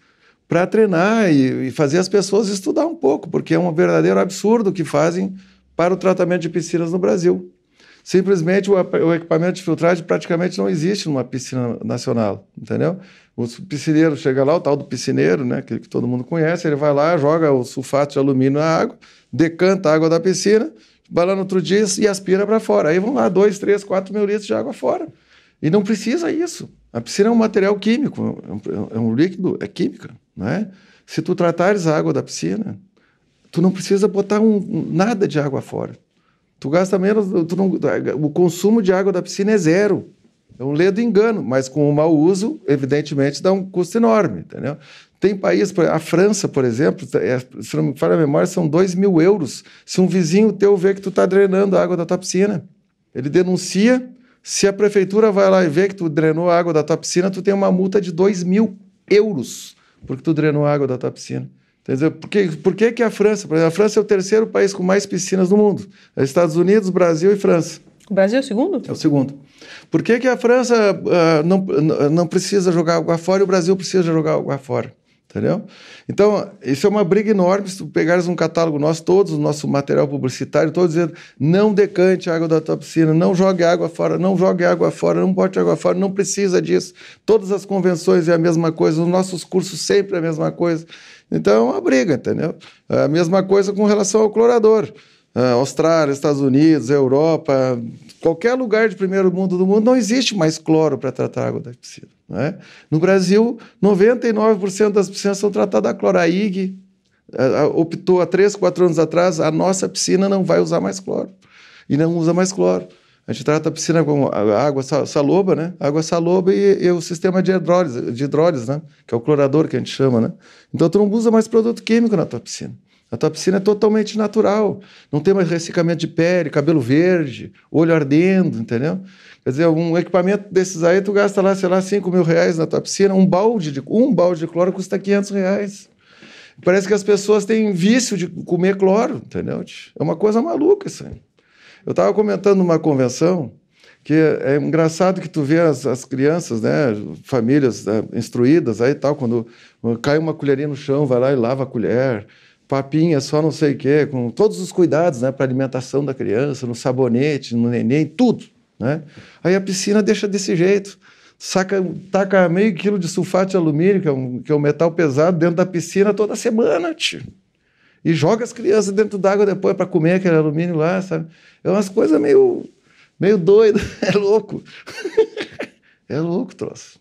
para treinar e, e, fazer as pessoas estudar um pouco, porque é um verdadeiro absurdo que fazem para o tratamento de piscinas no Brasil. Simplesmente o, o equipamento de filtragem praticamente não existe numa piscina nacional, entendeu? O piscineiro chega lá, o tal do piscineiro, né, que, que todo mundo conhece, ele vai lá, joga o sulfato de alumínio na água, decanta a água da piscina, vai lá no outro dia e aspira para fora. Aí vão lá dois, três, quatro mil litros de água fora. E não precisa isso. A piscina é um material químico, é um líquido, é química. Né? Se tu tratares a água da piscina, tu não precisa botar um, nada de água fora. Tu gasta menos, tu não, o consumo de água da piscina é zero. É um ledo engano, mas com o mau uso, evidentemente, dá um custo enorme, entendeu? Tem país, a França, por exemplo, é, se não me falha a memória, são 2 mil euros se um vizinho teu vê que tu está drenando a água da tua piscina. Ele denuncia, se a prefeitura vai lá e vê que tu drenou a água da tua piscina, tu tem uma multa de 2 mil euros porque tu drenou a água da tua piscina. Entendeu? Por, que, por que, que a França, por exemplo, a França é o terceiro país com mais piscinas do mundo? É Estados Unidos, Brasil e França. O Brasil é o segundo? É o segundo. Por que, que a França uh, não, não precisa jogar água fora e o Brasil precisa jogar água fora? Entendeu? Então, isso é uma briga enorme. Se tu pegares um catálogo nosso, todos o nosso material publicitário, todos dizendo: não decante a água da tua piscina, não jogue água fora, não jogue água fora, não bote água fora, não precisa disso. Todas as convenções é a mesma coisa, os nossos cursos sempre é a mesma coisa. Então, é uma briga, entendeu? É a mesma coisa com relação ao clorador. Uh, Austrália, Estados Unidos, Europa, qualquer lugar de primeiro mundo do mundo, não existe mais cloro para tratar a água da piscina. Né? No Brasil, 99% das piscinas são tratadas a cloro. A IG, optou há três, quatro anos atrás, a nossa piscina não vai usar mais cloro. E não usa mais cloro. A gente trata a piscina com água saloba, né? Água saloba e, e o sistema de hidrólise, de hidrólise, né? Que é o clorador que a gente chama, né? Então tu não usa mais produto químico na tua piscina. A tua piscina é totalmente natural. Não tem mais ressecamento de pele, cabelo verde, olho ardendo, entendeu? Quer dizer, um equipamento desses aí, tu gasta lá, sei lá, 5 mil reais na tua piscina, um balde de, um balde de cloro custa 500 reais. Parece que as pessoas têm vício de comer cloro, entendeu? É uma coisa maluca isso aí. Eu estava comentando numa convenção que é, engraçado que tu vê as, as crianças, né, famílias né, instruídas aí tal, quando cai uma colherinha no chão, vai lá e lava a colher, papinha, só não sei o quê, com todos os cuidados, né, para alimentação da criança, no sabonete, no neném, tudo, né? Aí a piscina deixa desse jeito, saca, taca meio quilo de sulfato de alumínio, que é um, que é um metal pesado, dentro da piscina toda semana, tio e joga as crianças dentro d'água depois para comer aquele alumínio lá, sabe? É umas coisas meio, meio doidas, é louco. é louco, troço.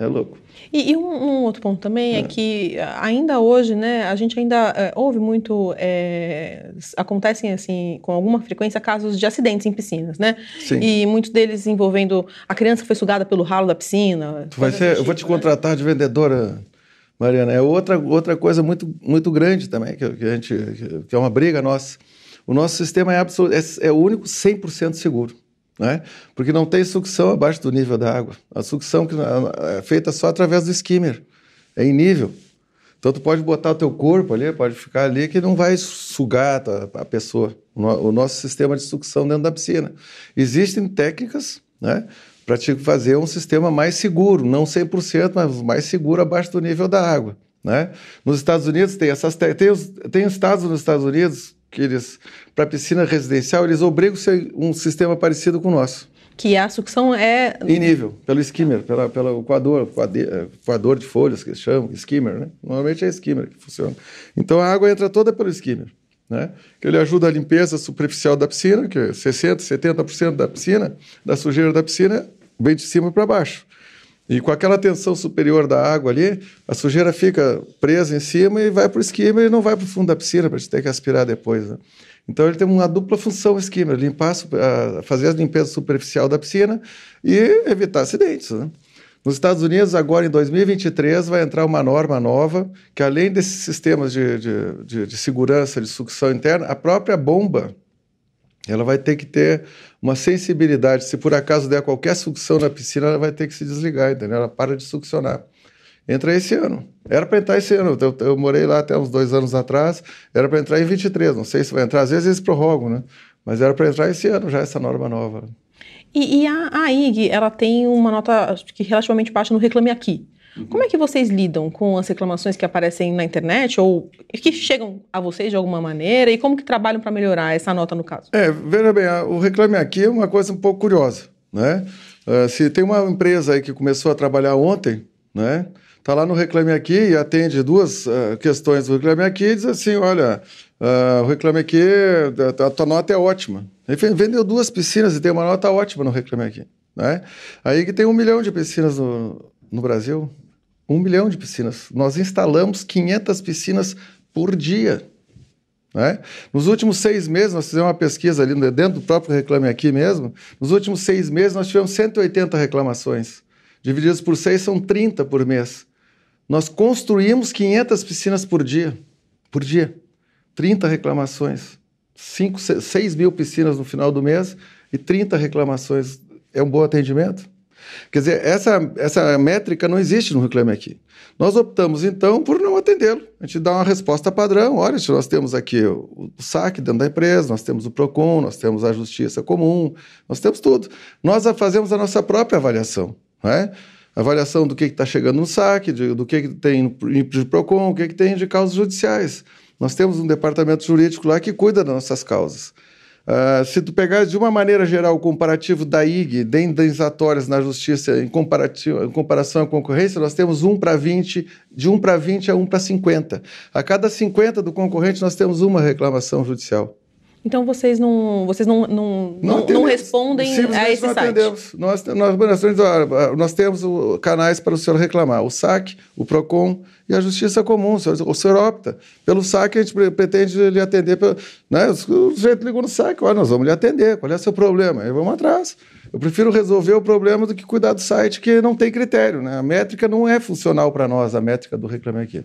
É louco. E, e um, um, outro ponto também é. é. que ainda hoje, né, a gente ainda é, ouve muito, é, acontecem assim com alguma frequência casos de acidentes em piscinas, né? Sim. E muitos deles envolvendo a criança que foi sugada pelo ralo da piscina. Tu vai ser, tipo, eu vou te tipo, né? contratar de vendedora Mariana, é outra, outra coisa muito, muito grande também, que, que a gente, que é uma briga nossa. O nosso sistema é, absoluto, é, é o único 100% seguro, né? porque não tem sucção abaixo do nível da água. A sucção que é feita só através do skimmer, é em nível. Então, tu pode botar o teu corpo ali, pode ficar ali, que não vai sugar a, pessoa, o nosso sistema de sucção dentro da piscina. Existem técnicas, né? para te fazer um sistema mais seguro, não 100%, mas mais seguro abaixo do nível da água. Né? Nos Estados Unidos tem essas tem, os, tem estados nos Estados Unidos que eles para piscina residencial eles obrigam ser um sistema parecido com o nosso. Que a sucção é em nível, pelo skimmer, pela, pelo coador, coador de folhas que eles chamam, skimmer, né? Normalmente é skimmer que funciona. Então a água entra toda pelo skimmer. Né? que ele ajuda a limpeza superficial da piscina, que é 60%, 70% da piscina, da sujeira da piscina, vem de cima para baixo. E com aquela tensão superior da água ali, a sujeira fica presa em cima e vai para o skimmer e não vai para o fundo da piscina para gente ter que aspirar depois. Né? Então ele tem uma dupla função o skimmer, limpar, fazer a limpeza superficial da piscina e evitar acidentes. Né? Nos Estados Unidos, agora em 2023, vai entrar uma norma nova que, além desses sistemas de, de, de, de segurança de sucção interna, a própria bomba ela vai ter que ter uma sensibilidade. Se por acaso der qualquer sucção na piscina, ela vai ter que se desligar, entendeu? Ela para de succionar. Entra esse ano. Era para entrar esse ano. Eu, eu, morei lá até uns dois anos atrás. Era para entrar em 23. Não sei se vai entrar. Às vezes eles prorrogam, né? Mas era para entrar esse ano já essa norma nova. E, e a, a IG, ela tem uma nota que relativamente baixa no Reclame Aqui. Uhum. Como é que vocês lidam com as reclamações que aparecem na internet ou que chegam a vocês de alguma maneira e como que trabalham para melhorar essa nota no caso? É, veja bem, o Reclame Aqui é uma coisa um pouco curiosa, né? Uh, se tem uma empresa aí que começou a trabalhar ontem, né? Tá lá no Reclame Aqui e atende duas uh, questões do Reclame Aqui e diz assim, olha, uh, o Reclame Aqui, a, a tua nota é ótima. Ele vendeu duas piscinas e tem uma nota ótima no Reclame Aqui. Né? Aí que tem um milhão de piscinas no, no Brasil, um milhão de piscinas. Nós instalamos 500 piscinas por dia. Né? Nos últimos seis meses, nós fizemos uma pesquisa ali dentro do próprio Reclame Aqui mesmo. Nos últimos seis meses, nós tivemos 180 reclamações. Divididos por seis, são 30 por mês. Nós construímos 500 piscinas por dia. Por dia. 30 reclamações. 5, 6 mil piscinas no final do mês e 30 reclamações. É um bom atendimento? Quer dizer, essa, essa métrica não existe no Reclame Aqui. Nós optamos, então, por não atendê-lo. A gente dá uma resposta padrão. Olha, nós temos aqui o, o dentro da empresa, nós temos o PROCON, nós temos a Justiça Comum, nós temos tudo. Nós fazemos a nossa própria avaliação. Não é? Avaliação do que está chegando no SAC, de, do que, que tem de PROCON, o que, que tem de causas judiciais. Nós temos um departamento jurídico lá que cuida das nossas causas. Uh, se tu pegar de uma maneira geral o comparativo da IG de indenizatórias na justiça em, em comparação à concorrência, nós temos 1 para 20, de 1 para 20 a 1 para 50. A cada 50 do concorrente, nós temos uma reclamação judicial. Então vocês não, vocês não, não, não, não respondem a esse não site? Atendemos. Nós, nós, nós, nós temos canais para o senhor reclamar, o SAC, o PROCON e a Justiça Comum. O senhor, o senhor opta. Pelo SAC a gente pretende lhe atender. Pelo, né? O sujeito ligou no SAC, olha, nós vamos lhe atender, qual é o seu problema? Aí vamos atrás. Eu prefiro resolver o problema do que cuidar do site que não tem critério. Né? A métrica não é funcional para nós, a métrica do Reclame Aqui.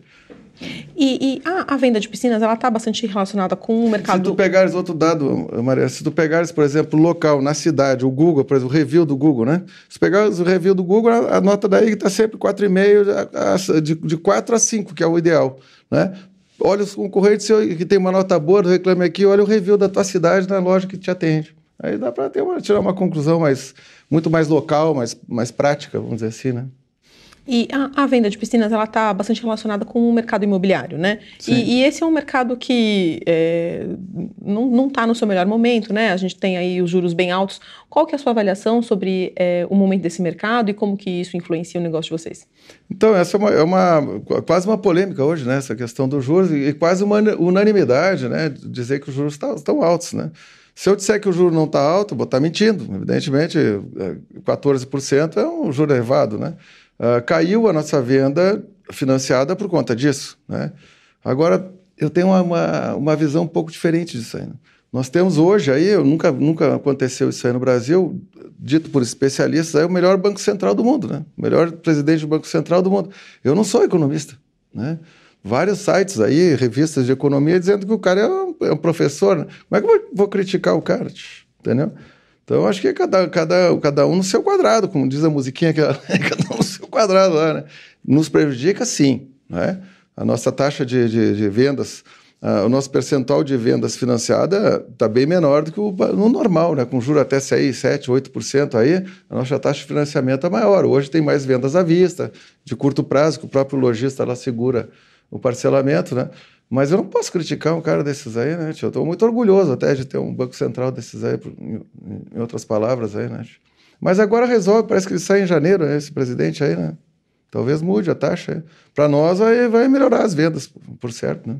E, e a, a, venda de piscinas, ela está bastante relacionada com o mercado... Se tu pegares outro dado, Maria, se tu pegares, por exemplo, local, na cidade, o Google, por exemplo, o review do Google, né? Se pegares o review do Google, a, a nota daí está sempre 4,5, de, de 4 a 5, que é o ideal, né? Olha os concorrentes que tem uma nota boa Reclame Aqui, olha o review da tua cidade na loja que te atende. Aí dá para tirar uma conclusão mais, muito mais local, mais, mais prática, vamos dizer assim, né? E a, a, venda de piscinas ela está bastante relacionada com o mercado imobiliário, né? E, e, esse é um mercado que é, não está no seu melhor momento, né? A gente tem aí os juros bem altos. Qual que é a sua avaliação sobre é, o momento desse mercado e como que isso influencia o negócio de vocês? Então, essa é, uma, é uma, quase uma polêmica hoje, né? Essa questão dos juros e quase uma unanimidade, né? Dizer que os juros tá, estão altos, né? Se eu disser que o juro não está alto, vou estar tá mentindo. Evidentemente, 14% é, é um juro elevado, né? Uh, caiu a nossa venda financiada por conta disso. Né? Agora, eu tenho uma, uma, uma, visão um pouco diferente disso aí. Né? Nós temos hoje aí, nunca, nunca aconteceu isso aí no Brasil, dito por especialistas, é o melhor banco central do mundo, né? O melhor presidente do Banco Central do mundo. Eu não sou economista, né? Vários sites aí, revistas de economia, dizendo que o cara é um, é um professor. Né? Como é que eu vou criticar o cara? Entendeu? Então, acho que é cada, cada, cada um no seu quadrado, como diz a musiquinha, que cada um no seu quadrado lá, né? Nos prejudica, sim, né? A nossa taxa de, de, de vendas, uh, o nosso percentual de vendas financiada está bem menor do que o no normal, né? Com juro até 6, 7, 8% aí, a nossa taxa de financiamento é maior. Hoje tem mais vendas à vista, de curto prazo, que o próprio lojista segura o parcelamento, né? Mas eu não posso criticar um cara desses aí, né? Eu estou muito orgulhoso até de ter um banco central desses aí, em outras palavras aí, né? Mas agora resolve, parece que ele sai em janeiro, né, esse presidente aí, né? Talvez mude a taxa. Para nós aí vai melhorar as vendas, por certo, né?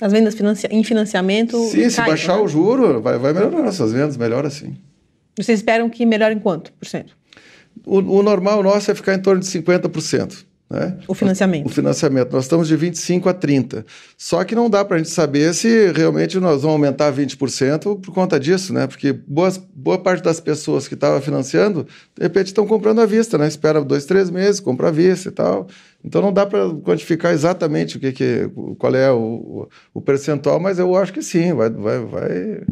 As vendas financia em financiamento. Sim, se baixar né? o juro, vai, vai melhorar nossas vendas, melhora sim. Vocês esperam que melhore em quanto por cento? O, o normal nosso é ficar em torno de 50%. Né? O financiamento. O financiamento. Nós estamos de 25% a 30%. Só que não dá para a gente saber se realmente nós vamos aumentar 20% por conta disso, né? Porque boas, boa parte das pessoas que estavam financiando, de repente estão comprando à vista, né? Espera dois, três meses, compra à vista e tal. Então não dá para quantificar exatamente o que, que qual é o, o, percentual, mas eu acho que sim, vai, vai, vai,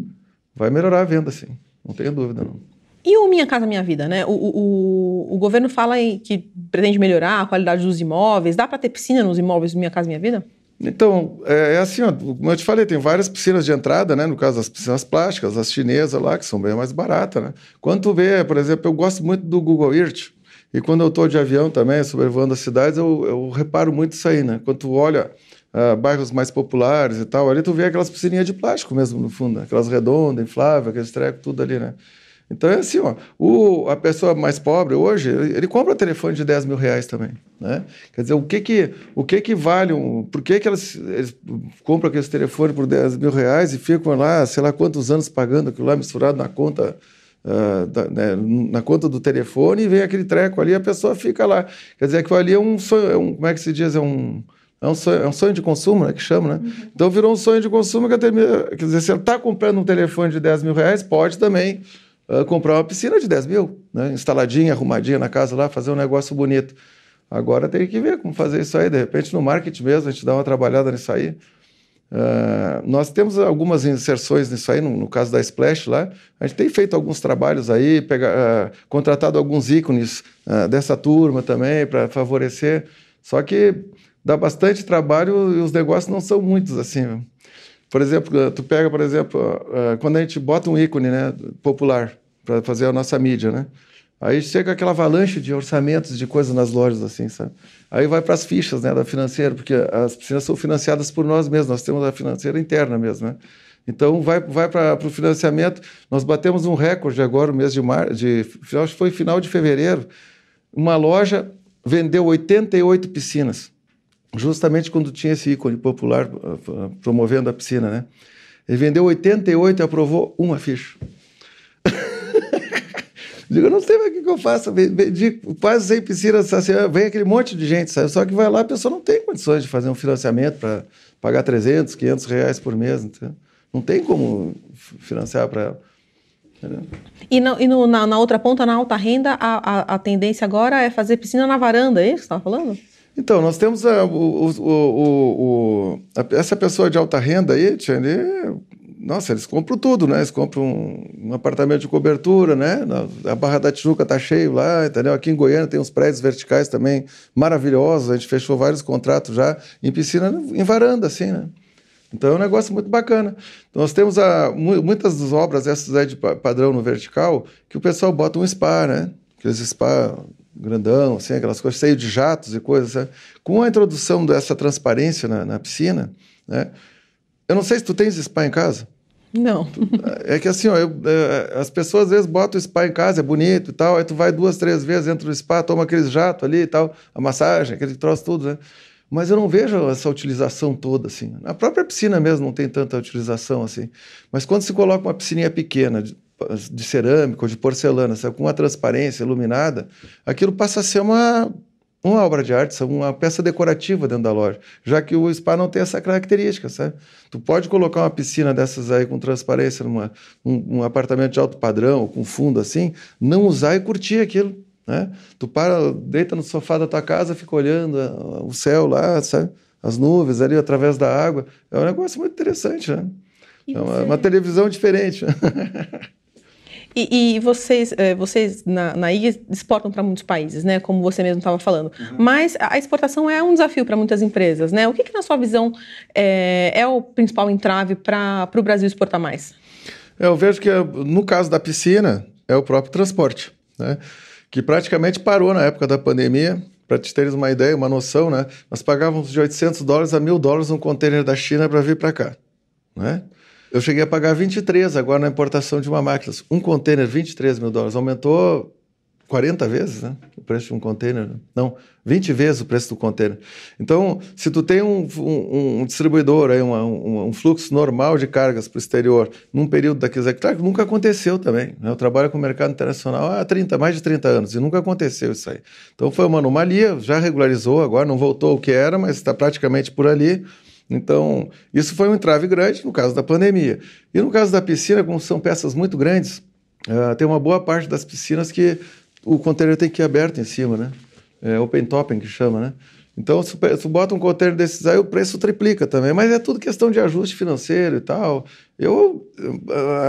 vai melhorar a venda, sim. Não tenho dúvida, não. E o Minha Casa Minha Vida, né? O, o, o governo fala que pretende melhorar a qualidade dos imóveis. Dá para ter piscina nos imóveis do Minha Casa Minha Vida? Então, é, é, assim, ó, como eu te falei, tem várias piscinas de entrada, né? No caso, as piscinas plásticas, as chinesas lá, que são bem mais baratas, né? Quando tu vê, por exemplo, eu gosto muito do Google Earth, e quando eu estou de avião também, sobrevoando as cidades, eu, eu reparo muito isso aí, né? Quando tu olha uh, bairros mais populares e tal, ali tu vê aquelas piscininhas de plástico mesmo, no fundo, né? aquelas redondas, infláveis, aqueles trecos, tudo ali, né? Então é assim, ó, o, a pessoa mais pobre hoje, ele, ele, compra telefone de 10 mil reais também. Né? Quer dizer, o que que, o que, que vale, um, por que, que elas, eles compram aquele telefone por 10 mil reais e ficam lá, sei lá quantos anos pagando aquilo lá misturado na conta, uh, da, né, na conta do telefone e vem aquele treco ali, a pessoa fica lá. Quer dizer, aquilo ali é um sonho, é um, como é que se diz? É um, é um, sonho, é um sonho de consumo, né, que chama, né? Uhum. Então virou um sonho de consumo que termina, quer dizer, se ele está comprando um telefone de 10 mil reais, pode também uh, comprar uma piscina de 10 mil, né? instaladinha, arrumadinha na casa lá, fazer um negócio bonito. Agora tem que ver como fazer isso aí. De repente, no marketing mesmo, a gente dá uma trabalhada nisso aí. Uh, nós temos algumas inserções nisso aí, no, no, caso da Splash lá. A gente tem feito alguns trabalhos aí, pega, uh, contratado alguns ícones uh, dessa turma também para favorecer. Só que dá bastante trabalho e os negócios não são muitos assim. Por exemplo, tu pega, por exemplo, uh, quando a gente bota um ícone né, popular para fazer a nossa mídia, né? Aí chega aquela avalanche de orçamentos de coisas nas lojas, assim, sabe? Aí vai para as fichas né, da financeira, porque as piscinas são financiadas por nós mesmos, nós temos a financeira interna mesmo, né? Então vai, vai para o financiamento. Nós batemos um recorde agora no mês de março, de, acho que foi final de fevereiro. Uma loja vendeu 88 piscinas justamente quando tinha esse ícone popular uh, uh, promovendo a piscina, né? Ele vendeu 88 e aprovou uma ficha. Digo, não sei mais o que, eu faço. Vendi quase 100 piscinas, assim, vem aquele monte de gente, sabe? Só que vai lá, a pessoa não tem condições de fazer um financiamento para pagar 300, 500 reais por mês. Entendeu? Não tem como financiar para ela. E, na, e no, na, na, outra ponta, na alta renda, a, a, a, tendência agora é fazer piscina na varanda, é isso que você estava falando? Então, nós temos a, o, o, o, essa pessoa de alta renda aí, Tiane, nossa, eles compram tudo, né? Eles compram um, um apartamento de cobertura, né? A Barra da Tijuca tá cheio lá, entendeu? Aqui em Goiânia tem uns prédios verticais também maravilhosos. A gente fechou vários contratos já em piscina, em varanda, assim, né? Então é um negócio muito bacana. Então, nós temos a, muitas das obras essas aí de padrão no vertical que o pessoal bota um spa, né? Aqueles spa grandão, assim, aquelas coisas cheias de jatos e coisas. Né? Com a introdução dessa transparência na, na piscina, né? Eu não sei se tu tens spa em casa. Não. É que assim, ó, eu, é, as pessoas às vezes botam o spa em casa, é bonito e tal, aí tu vai duas, três vezes, entra no spa, toma aqueles jatos ali e tal, a massagem, aquele troço tudo, né? Mas eu não vejo essa utilização toda, assim. Na própria piscina mesmo não tem tanta utilização, assim. Mas quando se coloca uma piscininha pequena, de, cerâmica ou de porcelana, sabe, com uma transparência iluminada, aquilo passa a ser uma uma obra de arte, uma peça decorativa dentro da loja, já que o spa não tem essa característica, sabe? Tu pode colocar uma piscina dessas aí com transparência num um, um apartamento de alto padrão, com fundo assim, não usar e curtir aquilo, né? Tu para, deita no sofá da tua casa, fica olhando o céu lá, sabe? As nuvens ali através da água. É um negócio muito interessante, né? é uma, uma televisão diferente. E, e, vocês, é, vocês na, na IG exportam para muitos países, né? Como você mesmo estava falando. Uhum. Mas a exportação é um desafio para muitas empresas, né? O que, que na sua visão, é, é o principal entrave para o Brasil exportar mais? É, eu vejo que, no caso da piscina, é o próprio transporte, né? Que praticamente parou na época da pandemia. Para te teres uma ideia, uma noção, né? Nós pagávamos de 800 dólares a mil dólares um container da China para vir para cá, né? Eu cheguei a pagar 23 agora na importação de uma máquina. Um container, 23 mil dólares. Aumentou 40 vezes né? o preço de um container. Não, 20 vezes o preço do container. Então, se tu tem um, um, um distribuidor, aí, uma, um, um, fluxo normal de cargas para o exterior, num período daqueles... Claro que nunca aconteceu também. Né? Eu trabalho com o mercado internacional há 30, mais de 30 anos e nunca aconteceu isso aí. Então, foi uma anomalia, já regularizou agora, não voltou o que era, mas está praticamente por ali. Então, isso foi um entrave grande no caso da pandemia. E no caso da piscina, como são peças muito grandes, uh, tem uma boa parte das piscinas que o container tem que ir aberto em cima, né? É open topping que chama, né? Então, se tu bota um container desses aí, o preço triplica também. Mas é tudo questão de ajuste financeiro e tal. Eu,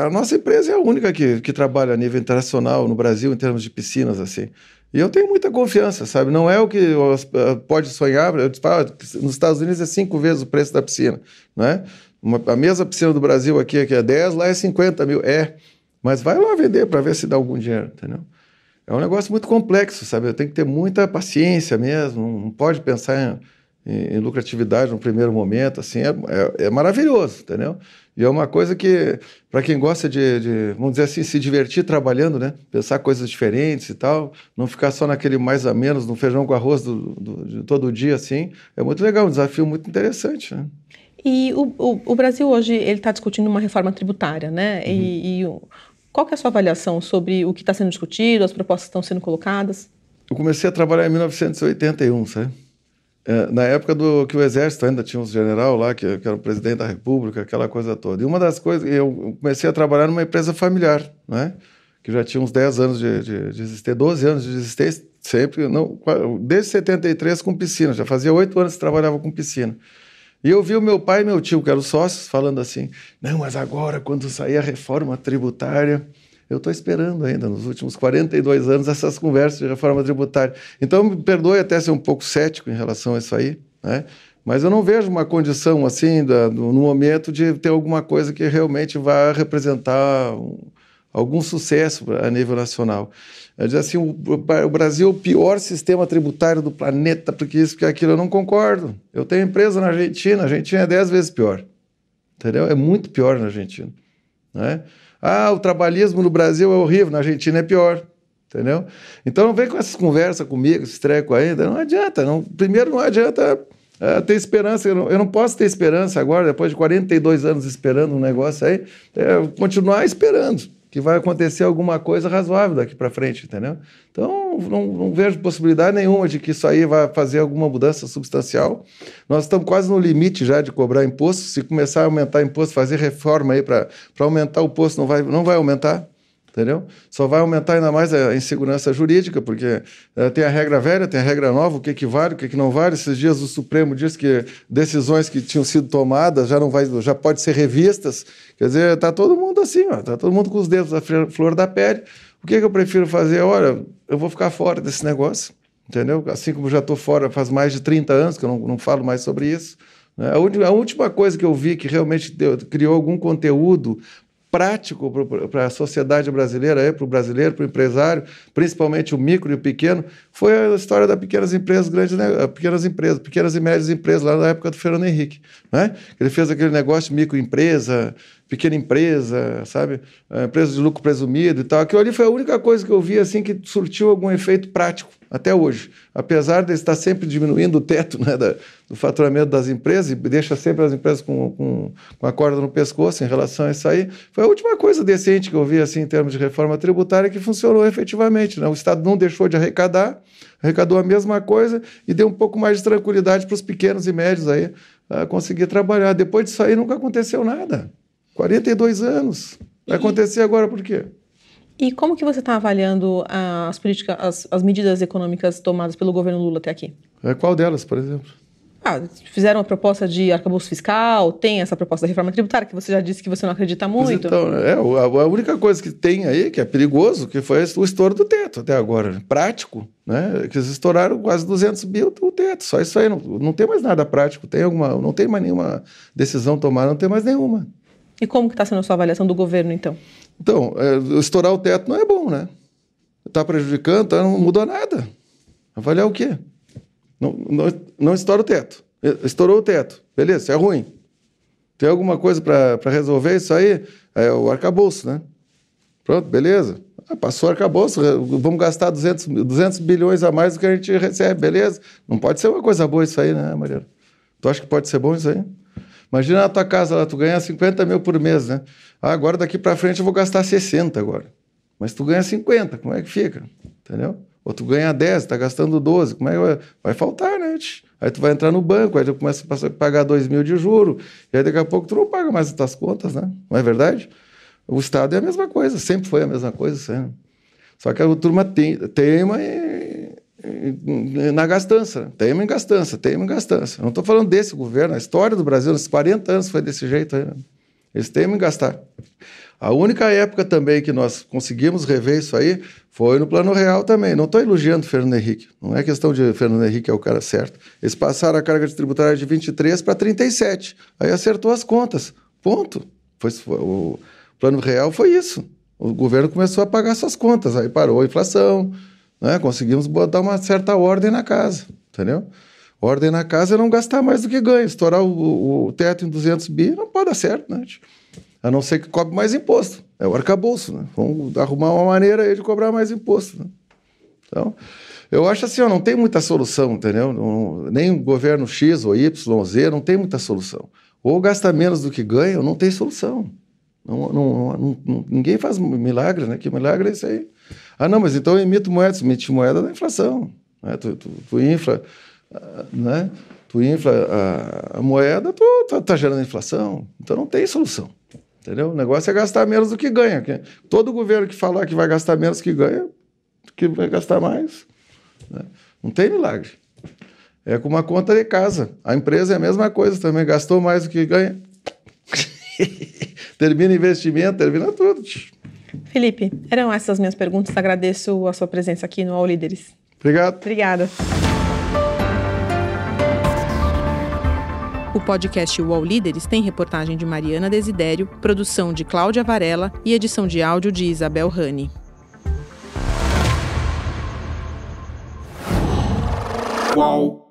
a nossa empresa é a única que, que trabalha a nível internacional no Brasil em termos de piscinas, assim. E eu tenho muita confiança, sabe? Não é o que eh, pode sonhar. Eu falo, nos Estados Unidos é cinco vezes o preço da piscina, né? Uma, a mesma piscina do Brasil aqui, aqui é 10, lá é 50 mil. É, mas vai lá vender para ver se dá algum dinheiro, entendeu? É um negócio muito complexo, sabe? Tem que ter muita paciência mesmo, não pode pensar em, em, em lucratividade no primeiro momento, assim, é, é, é maravilhoso, entendeu? E é uma coisa que, para quem gosta de, de, vamos dizer assim, se divertir trabalhando, né? Pensar coisas diferentes e tal, não ficar só naquele mais ou menos, no feijão com arroz do, do, de todo dia, assim, é muito legal, um desafio muito interessante, né? E o, o, o Brasil hoje, ele está discutindo uma reforma tributária, né? Uhum. E, e qual é a sua avaliação sobre o que está sendo discutido, as propostas que estão sendo colocadas? Eu comecei a trabalhar em 1981, sabe? É, na época do que o exército ainda tinha um general lá, que, que, era o presidente da república, aquela coisa toda. E uma das coisas, eu comecei a trabalhar numa empresa familiar, né? Que já tinha uns 10 anos de, de, de existência, 12 anos de existência, sempre, não, desde 73 com piscina, já fazia oito anos que trabalhava com piscina. E eu vi o meu pai e meu tio, que eram sócios, falando assim: não, mas agora, quando sair a reforma tributária, eu estou esperando ainda, nos últimos 42 anos, essas conversas de reforma tributária. Então, me perdoe até ser um pouco cético em relação a isso aí, né? mas eu não vejo uma condição assim, da, no momento, de ter alguma coisa que realmente vá representar um, algum sucesso a nível nacional. Eu dizer assim, o, o, Brasil é o pior sistema tributário do planeta, porque isso, porque aquilo, eu não concordo. Eu tenho empresa na Argentina, a Argentina é dez vezes pior. Entendeu? É muito pior na Argentina. Né? Ah, o trabalhismo no Brasil é horrível, na Argentina é pior. Entendeu? Então não vem com essas conversas comigo, esse treco ainda. Não adianta. Não, primeiro, não adianta É, ter esperança, eu não, eu não, posso ter esperança agora, depois de 42 anos esperando um negócio aí, é, continuar esperando que vai acontecer alguma coisa razoável daqui para frente, entendeu? Então, não, não, vejo possibilidade nenhuma de que isso aí vai fazer alguma mudança substancial. Nós estamos quase no limite já de cobrar imposto. Se começar a aumentar imposto, fazer reforma aí para aumentar o imposto, não vai, não vai aumentar entendeu? Só vai aumentar ainda mais a insegurança jurídica, porque uh, tem a regra velha, tem a regra nova, o que, que vale, o que, que não vale. Esses dias o Supremo disse que decisões que tinham sido tomadas já não vai, já pode ser revistas. Quer dizer, está todo mundo assim, está todo mundo com os dedos à flor da pele. O que, que eu prefiro fazer? Olha, eu vou ficar fora desse negócio, entendeu? Assim como já estou fora faz mais de 30 anos, que eu não, não falo mais sobre isso. Né? A última coisa que eu vi que realmente deu, criou algum conteúdo prático para a sociedade brasileira, para o brasileiro, para o empresário, principalmente o micro e o pequeno, foi a história das pequenas empresas, grandes né? pequenas empresas, pequenas e médias empresas, lá na época do Fernando Henrique. Né? Ele fez aquele negócio de microempresa, pequena empresa, sabe? Empresa de lucro presumido e tal. Aquilo ali foi a única coisa que eu vi assim que surtiu algum efeito prático até hoje. Apesar de estar sempre diminuindo o teto né, da, do faturamento das empresas e deixa sempre as empresas com, com, com, a corda no pescoço em relação a isso aí, foi a última coisa decente que eu vi assim, em termos de reforma tributária que funcionou efetivamente. Né? O Estado não deixou de arrecadar, arrecadou a mesma coisa e deu um pouco mais de tranquilidade para os pequenos e médios aí a conseguir trabalhar. Depois disso aí nunca aconteceu nada. 42 anos. Vai acontecer agora por quê? E como que você está avaliando as políticas, as, as, medidas econômicas tomadas pelo governo Lula até aqui? É, qual delas, por exemplo? Ah, fizeram uma proposta de arcabouço fiscal, tem essa proposta da reforma tributária, que você já disse que você não acredita muito. então, é, a, única coisa que tem aí, que é perigoso, que foi o estouro do teto até agora. Né? Prático, né? Que eles estouraram quase 200 mil o teto. Só isso aí, não, não tem mais nada prático. Tem alguma, não tem mais nenhuma decisão tomada, não tem mais nenhuma. E como que está sendo a sua avaliação do governo, então? Então, é, estourar o teto não é bom, né? Está prejudicando, tá, não mudou nada. Avaliar o quê? Não, não, não estoura o teto. Estourou o teto. Beleza, isso é ruim. Tem alguma coisa para resolver isso aí? É o arcabouço, né? Pronto, beleza. Ah, passou o arcabouço, vamos gastar 200, 200 bilhões a mais do que a gente recebe, beleza? Não pode ser uma coisa boa isso aí, né, Mariana? Tu acha que pode ser bom isso aí? Imagina na tua casa lá, tu ganha 50 mil por mês, né? Ah, agora daqui para frente eu vou gastar 60 agora. Mas tu ganha 50, como é que fica? Entendeu? Ou tu ganha 10, tá gastando 12, como é que vai? Vai faltar, né? Aí tu vai entrar no banco, aí tu começa a pagar 2 mil de juro, e aí daqui a pouco tu não paga mais as tuas contas, né? Não é verdade? O Estado é a mesma coisa, sempre foi a mesma coisa. Só que a turma tem, teima e na gastança, teima em gastança, teima em gastança. não estou falando desse governo, a história do Brasil, nos 40 anos foi desse jeito. Né? Eles temem em gastar. A única época também que nós conseguimos rever isso aí foi no Plano Real também. Não estou elogiando o Fernando Henrique. Não é questão de Fernando Henrique é o cara certo. Eles passaram a carga de tributária de 23 para 37. Aí acertou as contas. Ponto. Foi, foi, o Plano Real foi isso. O governo começou a pagar suas contas. Aí parou a inflação, né? Conseguimos botar uma certa ordem na casa, entendeu? Ordem na casa é não gastar mais do que ganha. Estourar o, o teto em 200 bi não pode dar certo, né? A não ser que cobre mais imposto. É o arcabouço, né? Vamos arrumar uma maneira de cobrar mais imposto. Né? Então, eu acho assim, ó, não tem muita solução, entendeu? Não, nem o governo X ou Y ou Z não tem muita solução. Ou gasta menos do que ganha, ou não tem solução. Não, não, não, ninguém faz milagre, né? Que milagre é isso aí? Ah, não, mas então eu emito moeda. Emitir moeda da inflação. Né? Tu, tu, tu, infla, ah, né? tu infla a, a moeda, tu tá, tá, gerando inflação. Então não tem solução. Entendeu? O negócio é gastar menos do que ganha. Todo governo que falar que vai gastar menos que ganha, que vai gastar mais. Né? Não tem milagre. É com uma conta de casa. A empresa é a mesma coisa também. Gastou mais do que ganha. termina investimento, termina tudo. Felipe, eram essas minhas perguntas. Agradeço a sua presença aqui no All Líderes. Obrigado. Obrigada. O podcast UOL Líderes tem reportagem de Mariana Desidério, produção de Cláudia Varela e edição de áudio de Isabel Rani. UOL.